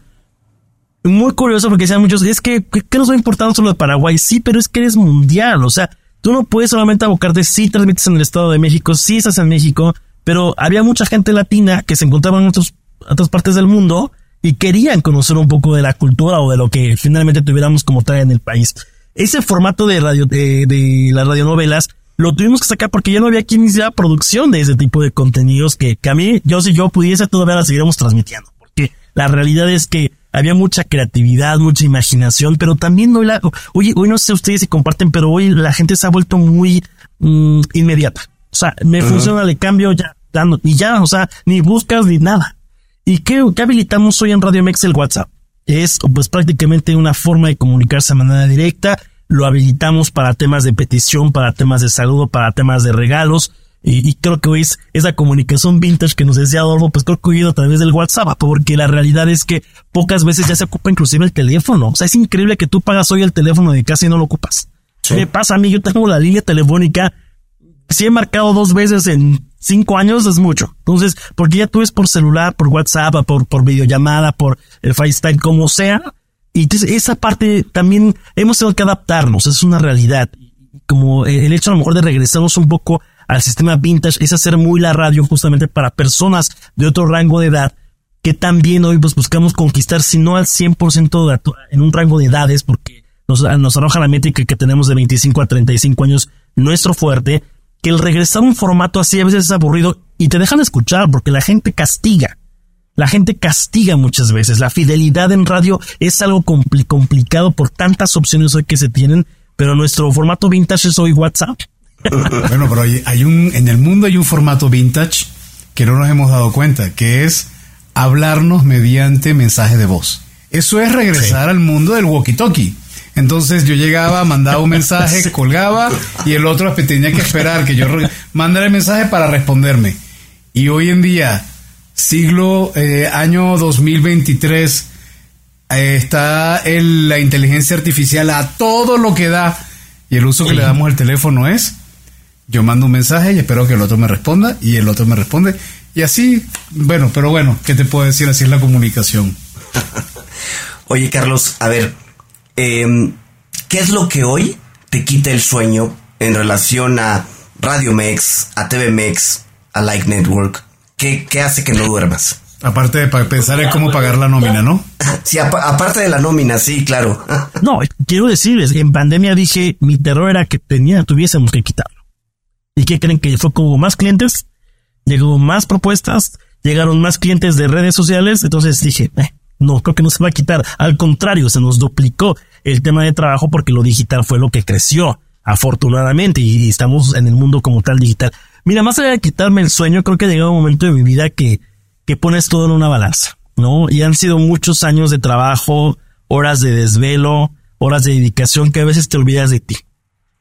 Muy curioso porque decían muchos, es que, ¿qué nos va a importar solo de Paraguay? Sí, pero es que eres mundial, o sea, tú no puedes solamente abocarte, sí transmites en el Estado de México, sí estás en México, pero había mucha gente latina que se encontraba en otros, otras partes del mundo y querían conocer un poco de la cultura o de lo que finalmente tuviéramos como tal en el país. Ese formato de radio, de, de las radionovelas, lo tuvimos que sacar porque ya no había quien hiciera producción de ese tipo de contenidos que, que a mí, yo si yo pudiese todavía la seguiríamos transmitiendo. Porque la realidad es que había mucha creatividad, mucha imaginación, pero también hoy la, oye, hoy no sé ustedes si comparten, pero hoy la gente se ha vuelto muy mm, inmediata. O sea, me funciona, le cambio ya, y ya, o sea, ni buscas ni nada. ¿Y qué, habilitamos hoy en Radio Mex el WhatsApp? Es pues prácticamente una forma de comunicarse de manera directa. Lo habilitamos para temas de petición, para temas de saludo, para temas de regalos. Y, creo que hoy es esa comunicación vintage que nos decía Adolfo, pues creo que he oído a través del WhatsApp, porque la realidad es que pocas veces ya se ocupa inclusive el teléfono. O sea, es increíble que tú pagas hoy el teléfono y casi no lo ocupas. ¿Qué pasa a mí, yo tengo la línea telefónica si he marcado dos veces en cinco años es mucho. Entonces, porque ya tú ves por celular, por WhatsApp, por, por videollamada, por el FaceTime, como sea. Y entonces esa parte también hemos tenido que adaptarnos, es una realidad. Como el hecho a lo mejor de regresarnos un poco al sistema vintage es hacer muy la radio justamente para personas de otro rango de edad que también hoy pues buscamos conquistar, si no al 100% de, en un rango de edades, porque nos, nos arroja la métrica que tenemos de 25 a 35 años nuestro fuerte, que el regresar a un formato así a veces es aburrido y te dejan escuchar porque la gente castiga. La gente castiga muchas veces. La fidelidad en radio es algo complicado por tantas opciones hoy que se tienen, pero nuestro formato vintage es hoy WhatsApp. bueno, pero hay, un, en el mundo hay un formato vintage que no nos hemos dado cuenta, que es hablarnos mediante mensaje de voz. Eso es regresar al mundo del walkie-talkie. Entonces yo llegaba, mandaba un mensaje, colgaba y el otro tenía que esperar que yo mandara el mensaje para responderme. Y hoy en día, siglo, eh, año 2023, eh, está la inteligencia artificial a todo lo que da. Y el uso que le damos al teléfono es, yo mando un mensaje y espero que el otro me responda y el otro me responde. Y así, bueno, pero bueno, ¿qué te puedo decir? Así es la comunicación. Oye, Carlos, a ver, Em, ¿qué es lo que hoy te quita el sueño en relación a Radio Mex, a TV Mex, a Like Network? ¿Qué, hace que no duermas? Aparte de pensar en cómo pagar la nómina, ¿no? Sí, aparte de la nómina, sí, claro. No, quiero decirles, en pandemia dije, mi terror era que tenía, tuviésemos que quitarlo. ¿Y qué creen que fue como más clientes? Llegó más propuestas, llegaron más clientes de redes sociales, entonces dije, eh, no, creo que no se va a quitar. Al contrario, se nos duplicó el tema de trabajo porque lo digital fue lo que creció, afortunadamente, y estamos en el mundo como tal digital. Mira, más allá de quitarme el sueño, creo que ha llegado un momento de mi vida que, que pones todo en una balanza, ¿no? Y han sido muchos años de trabajo, horas de desvelo, horas de dedicación que a veces te olvidas de ti.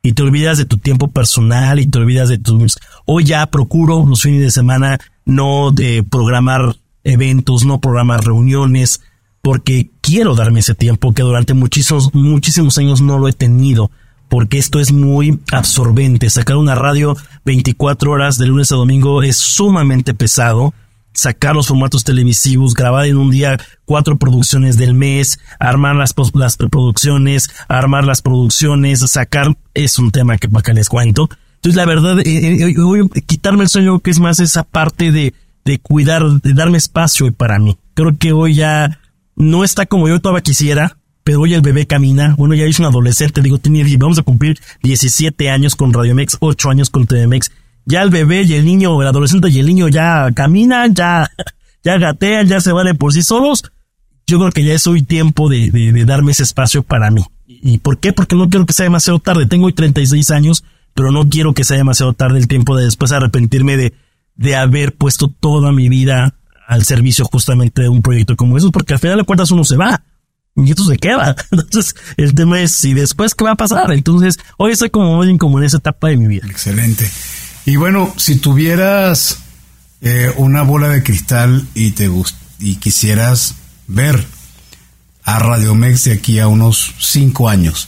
Y te olvidas de tu tiempo personal y te olvidas de tus... Hoy ya procuro los fines de semana no de programar eventos, no programar reuniones, porque quiero darme ese tiempo que durante muchísimos, muchísimos años no lo he tenido, porque esto es muy absorbente. Sacar una radio 24 horas de lunes a domingo es sumamente pesado. Sacar los formatos televisivos, grabar en un día cuatro producciones del mes, armar las, las preproducciones, armar las producciones, sacar, es un tema que para acá les cuento. Entonces, la verdad, eh, eh, quitarme el sueño que es más esa parte de, de cuidar, de darme espacio para mí. Creo que hoy ya no está como yo todavía quisiera, pero hoy el bebé camina. Bueno, ya es un adolescente, digo, tiene, vamos a cumplir 17 años con Radiomex, 8 años con TVMex. Ya el bebé y el niño, el adolescente y el niño ya caminan, ya, ya gatean, ya se valen por sí solos. Yo creo que ya es hoy tiempo de, de, darme ese espacio para mí. ¿Y por qué? Porque no quiero que sea demasiado tarde. Tengo hoy 36 años, pero no quiero que sea demasiado tarde el tiempo de después arrepentirme de, de haber puesto toda mi vida al servicio justamente de un proyecto como eso, porque al final de cuentas uno se va y esto se queda. Entonces, el tema es, ¿y después qué va a pasar? Entonces, hoy estoy como, como en esa etapa de mi vida. Excelente. Y bueno, si tuvieras eh, una bola de cristal y te y quisieras ver a Radiomex de aquí a unos cinco años,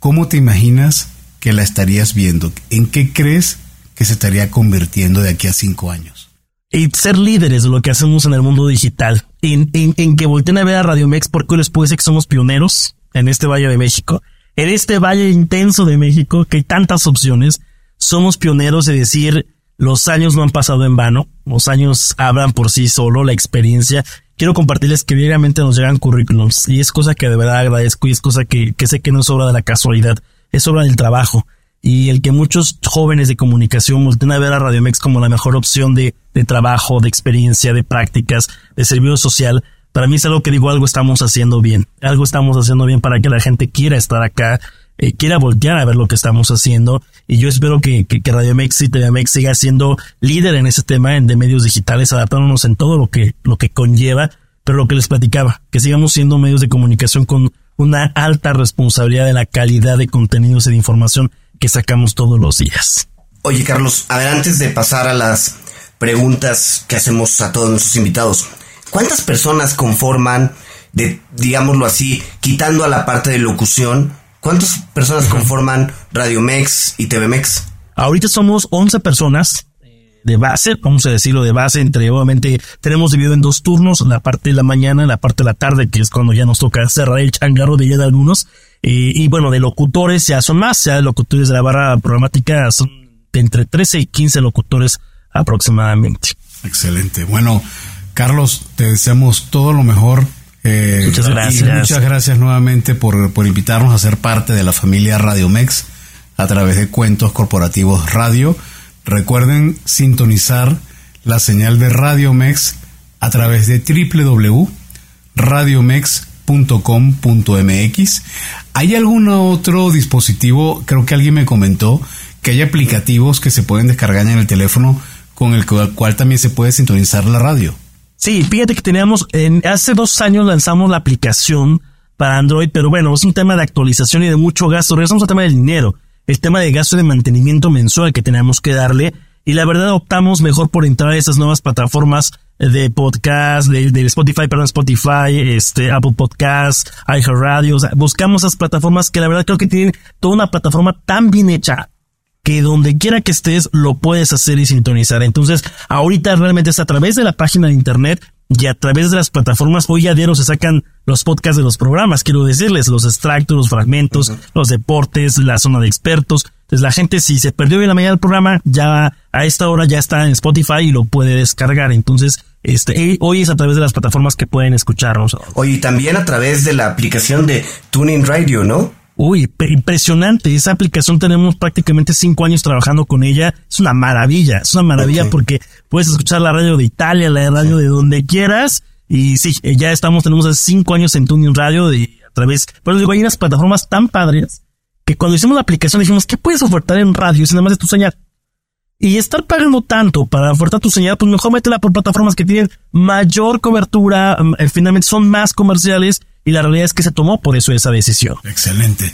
¿cómo te imaginas que la estarías viendo? ¿En qué crees que se estaría convirtiendo de aquí a cinco años? Y ser líderes de lo que hacemos en el mundo digital, en, en, que volteen a ver a Radiomex porque les puede decir que somos pioneros en este Valle de México, en este Valle intenso de México que hay tantas opciones, somos pioneros de decir los años no han pasado en vano, los años hablan por sí solo, la experiencia. Quiero compartirles que diariamente nos llegan currículums y es cosa que de verdad agradezco y es cosa que, que sé que no es obra de la casualidad, es obra del trabajo. Y el que muchos jóvenes de comunicación volteen a ver a Radiomex como la mejor opción de, de trabajo, de experiencia, de prácticas, de servicio social, para mí es algo que digo, algo estamos haciendo bien, algo estamos haciendo bien para que la gente quiera estar acá, eh, quiera voltear a ver lo que estamos haciendo. Y yo espero que, que, Radio Mex y TVMX siga siendo líder en ese tema de medios digitales, adaptándonos en todo lo que, lo que conlleva, pero lo que les platicaba, que sigamos siendo medios de comunicación con una alta responsabilidad de la calidad de contenidos y de información que sacamos todos los días. Oye, Carlos, a ver, antes de pasar a las preguntas que hacemos a todos nuestros invitados, ¿cuántas personas conforman, de, digámoslo así, quitando a la parte de locución, ¿Cuántas personas conforman Radio Mex y TVMex? Ahorita somos 11 personas de base, vamos a decirlo de base, entre obviamente tenemos dividido en dos turnos, la parte de la mañana, la parte de la tarde, que es cuando ya nos toca cerrar el changarro de ya de algunos, y, bueno, de locutores ya son más, ya de locutores de la barra programática son de entre 13 y 15 locutores aproximadamente. Excelente. Bueno, Carlos, te deseamos todo lo mejor eh, muchas gracias. muchas gracias nuevamente por, por invitarnos a ser parte de la familia Radio Mex a través de Cuentos Corporativos Radio. Recuerden sintonizar la señal de Radio Mex a través de www.radiomex.com.mx. ¿Hay algún otro dispositivo? Creo que alguien me comentó que hay aplicativos que se pueden descargar en el teléfono con el cual también se puede sintonizar la radio. Sí, fíjate que teníamos, en, hace dos años lanzamos la aplicación para Android, pero bueno, es un tema de actualización y de mucho gasto. Regresamos al tema del dinero, el tema de gasto de mantenimiento mensual que teníamos que darle. Y la verdad optamos mejor por entrar a esas nuevas plataformas de podcast, de, Spotify, perdón, Spotify, este, Apple Podcast, iHeartRadio. O buscamos esas plataformas que la verdad creo que tienen toda una plataforma tan bien hecha, que donde quiera que estés lo puedes hacer y sintonizar. Entonces, ahorita realmente es a través de la página de internet y a través de las plataformas. Hoy a diario se sacan los podcasts de los programas, quiero decirles, los extractos, los fragmentos, los deportes, la zona de expertos. Entonces, la gente, si se perdió en la mañana del programa, ya a esta hora ya está en Spotify y lo puede descargar. Entonces, este, hoy es a través de las plataformas que pueden escucharnos. Hoy también a través de la aplicación de Tuning Radio, ¿no? Uy, impresionante. Esa aplicación tenemos prácticamente cinco años trabajando con ella. Es una maravilla. Es una maravilla porque puedes escuchar la radio de Italia, la radio de donde quieras. Y sí, eh, ya estamos, tenemos hace cinco años en Tuning Radio y a través, pero digo, hay unas plataformas tan padres que cuando hicimos la aplicación dijimos, ¿qué puedes ofertar en radio si nada más de tu señal? Y estar pagando tanto para ofertar tu señal, pues mejor métela por plataformas que tienen mayor cobertura, mm, eh, finalmente son más comerciales y la realidad es que se tomó por eso esa decisión. Excelente.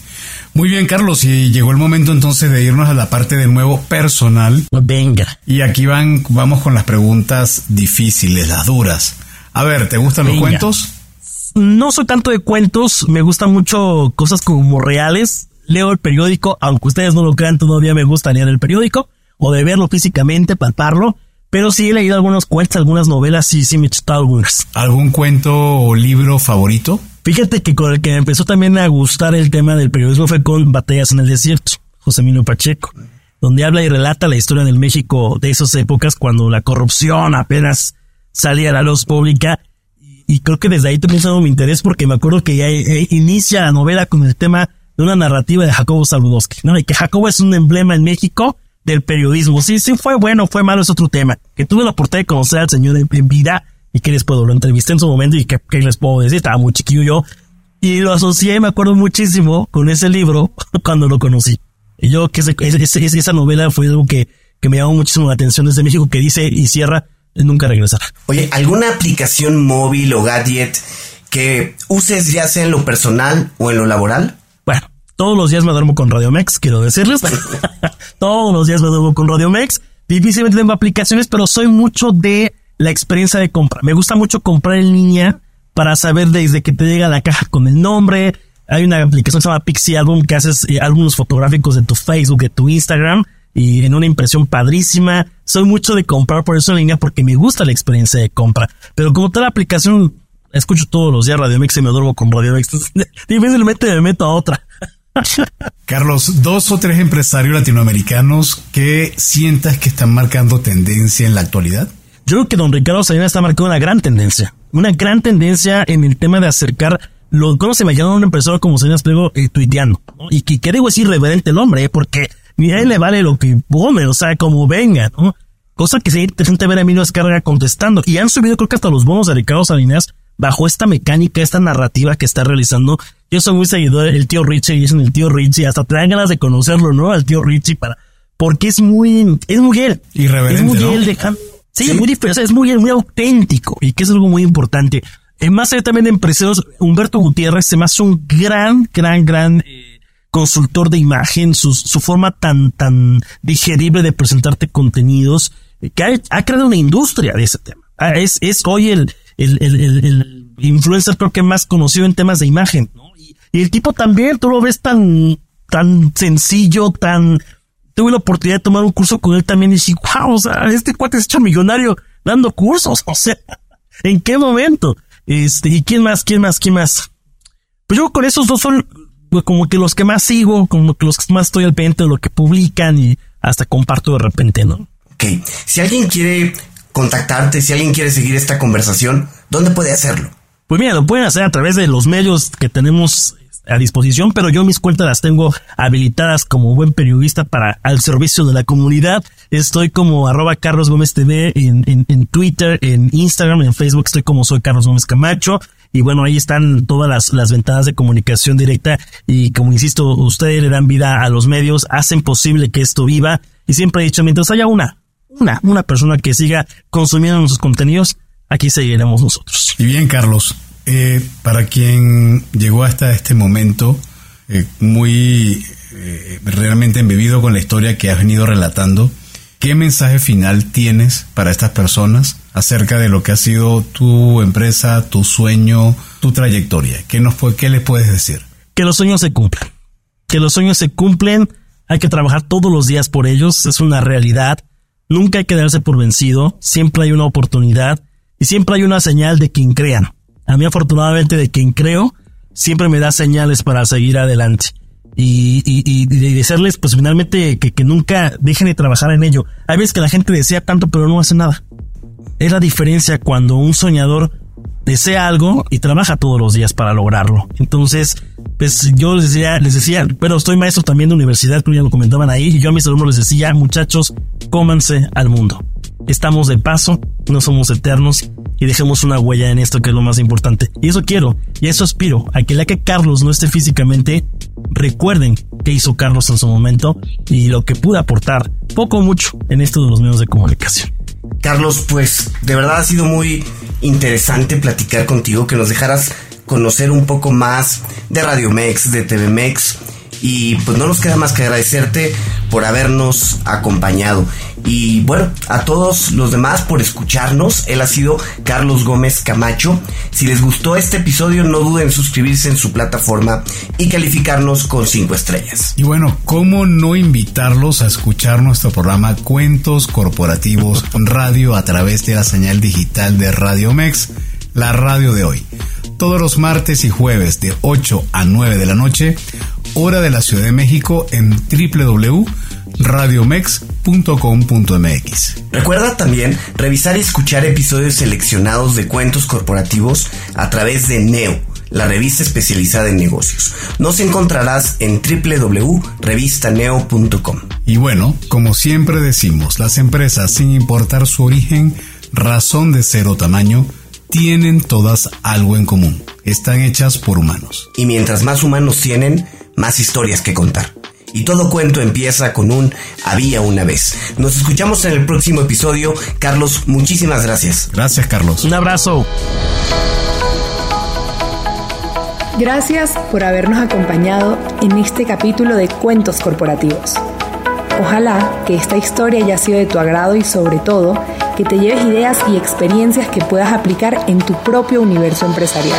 Muy bien, Carlos, y llegó el momento entonces de irnos a la parte de nuevo personal. Venga. Y aquí van, vamos con las preguntas difíciles, las duras. A ver, ¿te gustan los cuentos? No soy tanto de cuentos, me gustan mucho cosas como reales. Leo el periódico, aunque ustedes no lo crean, todavía me gusta leer el periódico, o de verlo físicamente, palparlo. Pero sí he leído algunos cuentos, algunas novelas, y sí me he algunas. ¿Algún cuento o libro favorito? Fíjate que con el que empezó también a gustar el tema del periodismo fue con Batallas en el Desierto, José Emilio Pacheco, donde habla y relata la historia del México de esas épocas cuando la corrupción apenas salía a la luz pública. Y creo que desde ahí también se mi interés porque me acuerdo que ya eh, inicia la novela con el tema de una narrativa de Jacobo Saludowski, ¿no? Y que Jacobo es un emblema en México del periodismo. Sí, sí, fue bueno, fue malo, es otro tema. Que tuve la oportunidad de conocer al señor en vida ¿Y qué les puedo? Lo entrevisté en su momento y qué, les puedo decir. Estaba muy chiquillo yo. Y lo asocié, me acuerdo muchísimo, con ese libro cuando lo conocí. Y yo, que ese, esa novela fue algo que, que me llamó muchísimo la atención desde México, que dice y cierra, nunca regresará. Oye, ¿alguna aplicación móvil o gadget que uses ya sea en lo personal o en lo laboral? Bueno, todos los días me duermo con Radio Mex, quiero decirles. todos los días me duermo con Radio Mex difícilmente tengo aplicaciones, pero soy mucho de la experiencia de compra. Me gusta mucho comprar en línea para saber desde que te llega la caja con el nombre. Hay una aplicación que se llama Pixie Album que haces eh, álbumes fotográficos de tu Facebook, de tu Instagram y en una impresión padrísima. Soy mucho de comprar por eso en línea porque me gusta la experiencia de compra. Pero como toda la aplicación, escucho todos los días Radio Mix y me duermo con Radio Mix. Difícilmente me meto a otra. Carlos, dos o tres empresarios latinoamericanos que sientas que están marcando tendencia en la actualidad. Yo creo que don Ricardo Salinas está marcando una gran tendencia. Una gran tendencia en el tema de acercar lo, ¿cómo se imagina un empresario como Salinas Pliego eh, tuiteando? Y que, ¿qué digo es irreverente el hombre, eh, porque ni a él le vale lo que pone, o sea, como venga, ¿no? Cosa que sería interesante ver a Emilio Escarga contestando. Y han subido creo que hasta los bonos de Ricardo Salinas bajo esta mecánica, esta narrativa que está realizando. Yo soy muy seguidor del tío Richie y dicen el tío Richie, hasta te dan ganas de conocerlo, ¿no? Al tío Richie para, porque es muy, es muy él. Irreverente, Es muy ¿no? él, sí, muy diferente, es muy, muy auténtico y que es algo muy importante. En más allá también de empresarios, Humberto Gutiérrez se me hace un gran, gran, gran eh, consultor de imagen, su, su forma tan, tan digerible de presentarte contenidos, eh, que ha, ha creado una industria de ese tema. Ah, Es, es hoy el, el, el, el- el influencer creo que más conocido en temas de imagen, ¿no? Y, y el tipo también, tú lo ves tan, tan sencillo, tan, tuve la oportunidad de tomar un curso con él también y dije, wow, o sea, este cuate es hecho millonario dando cursos, o sea, ¿en qué momento? Este, ¿y quién más, quién más, quién más? Pues yo con esos dos son pues, como que los que más sigo, como que los que más estoy al pendiente de lo que publican y hasta comparto de repente, ¿no? Ok, si alguien quiere contactarte, si alguien quiere seguir esta conversación, ¿dónde puede hacerlo? Pues mira, lo pueden hacer a través de los medios que tenemos a disposición, pero yo mis cuentas las tengo habilitadas como buen periodista para al servicio de la comunidad. Estoy como arroba Carlos Gómez TV en, en, en Twitter, en Instagram, en Facebook estoy como soy Carlos Gómez Camacho. Y bueno, ahí están todas las, las ventanas de comunicación directa y como insisto, ustedes le dan vida a los medios, hacen posible que esto viva y siempre he dicho, mientras haya una, una, una persona que siga consumiendo nuestros contenidos, aquí seguiremos nosotros. Y bien, Carlos, eh, para quien llegó hasta este momento eh, muy eh, realmente embebido con la historia que has venido relatando, ¿qué mensaje final tienes para estas personas acerca de lo que ha sido tu empresa, tu sueño, tu trayectoria? ¿Qué, nos, qué les puedes decir? que los sueños se cumplan. Que los sueños se cumplen, hay que trabajar todos los días por ellos, es una realidad. Nunca hay que darse por vencido, siempre hay una oportunidad siempre hay una señal de quien crean. A mí afortunadamente de quien creo, siempre me da señales para seguir adelante. Y, y, y, y decirles pues finalmente que, que nunca dejen de trabajar en ello. Hay veces que la gente desea tanto pero no hace nada. Es la diferencia cuando un soñador desea algo y trabaja todos los días para lograrlo. Entonces, pues yo les decía, les decía, pero estoy maestro también de universidad, como ya lo comentaban ahí, y yo a mis alumnos les decía, muchachos, cómanse al mundo. Estamos de paso, no somos eternos y dejemos una huella en esto que es lo más importante. Y eso quiero, y eso aspiro, a que la que Carlos no esté físicamente, recuerden qué hizo Carlos en su momento y lo que pude aportar, poco o mucho, en esto de los medios de comunicación. Carlos, pues de verdad ha sido muy interesante platicar contigo, que nos dejaras conocer un poco más de Radio Mex, de TV Mex. Y pues no nos queda más que agradecerte por habernos acompañado. Y bueno, a todos los demás por escucharnos. Él ha sido Carlos Gómez Camacho. Si les gustó este episodio, no duden en suscribirse en su plataforma y calificarnos con 5 estrellas. Y bueno, ¿cómo no invitarlos a escuchar nuestro programa Cuentos Corporativos Radio a través de la señal digital de Radio Mex, la radio de hoy? Todos los martes y jueves de 8 a 9 de la noche, hora de la Ciudad de México en www.radiomex.com.mx. Recuerda también revisar y escuchar episodios seleccionados de cuentos corporativos a través de Neo, la revista especializada en negocios. Nos encontrarás en www.revistaneo.com. Y bueno, como siempre decimos, las empresas, sin importar su origen, razón de ser o tamaño, tienen todas algo en común. Están hechas por humanos. Y mientras más humanos tienen, más historias que contar. Y todo cuento empieza con un había una vez. Nos escuchamos en el próximo episodio. Carlos, muchísimas gracias. Gracias, Carlos. Un abrazo. Gracias por habernos acompañado en este capítulo de Cuentos Corporativos. Ojalá que esta historia haya sido de tu agrado y sobre todo que te lleves ideas y experiencias que puedas aplicar en tu propio universo empresarial.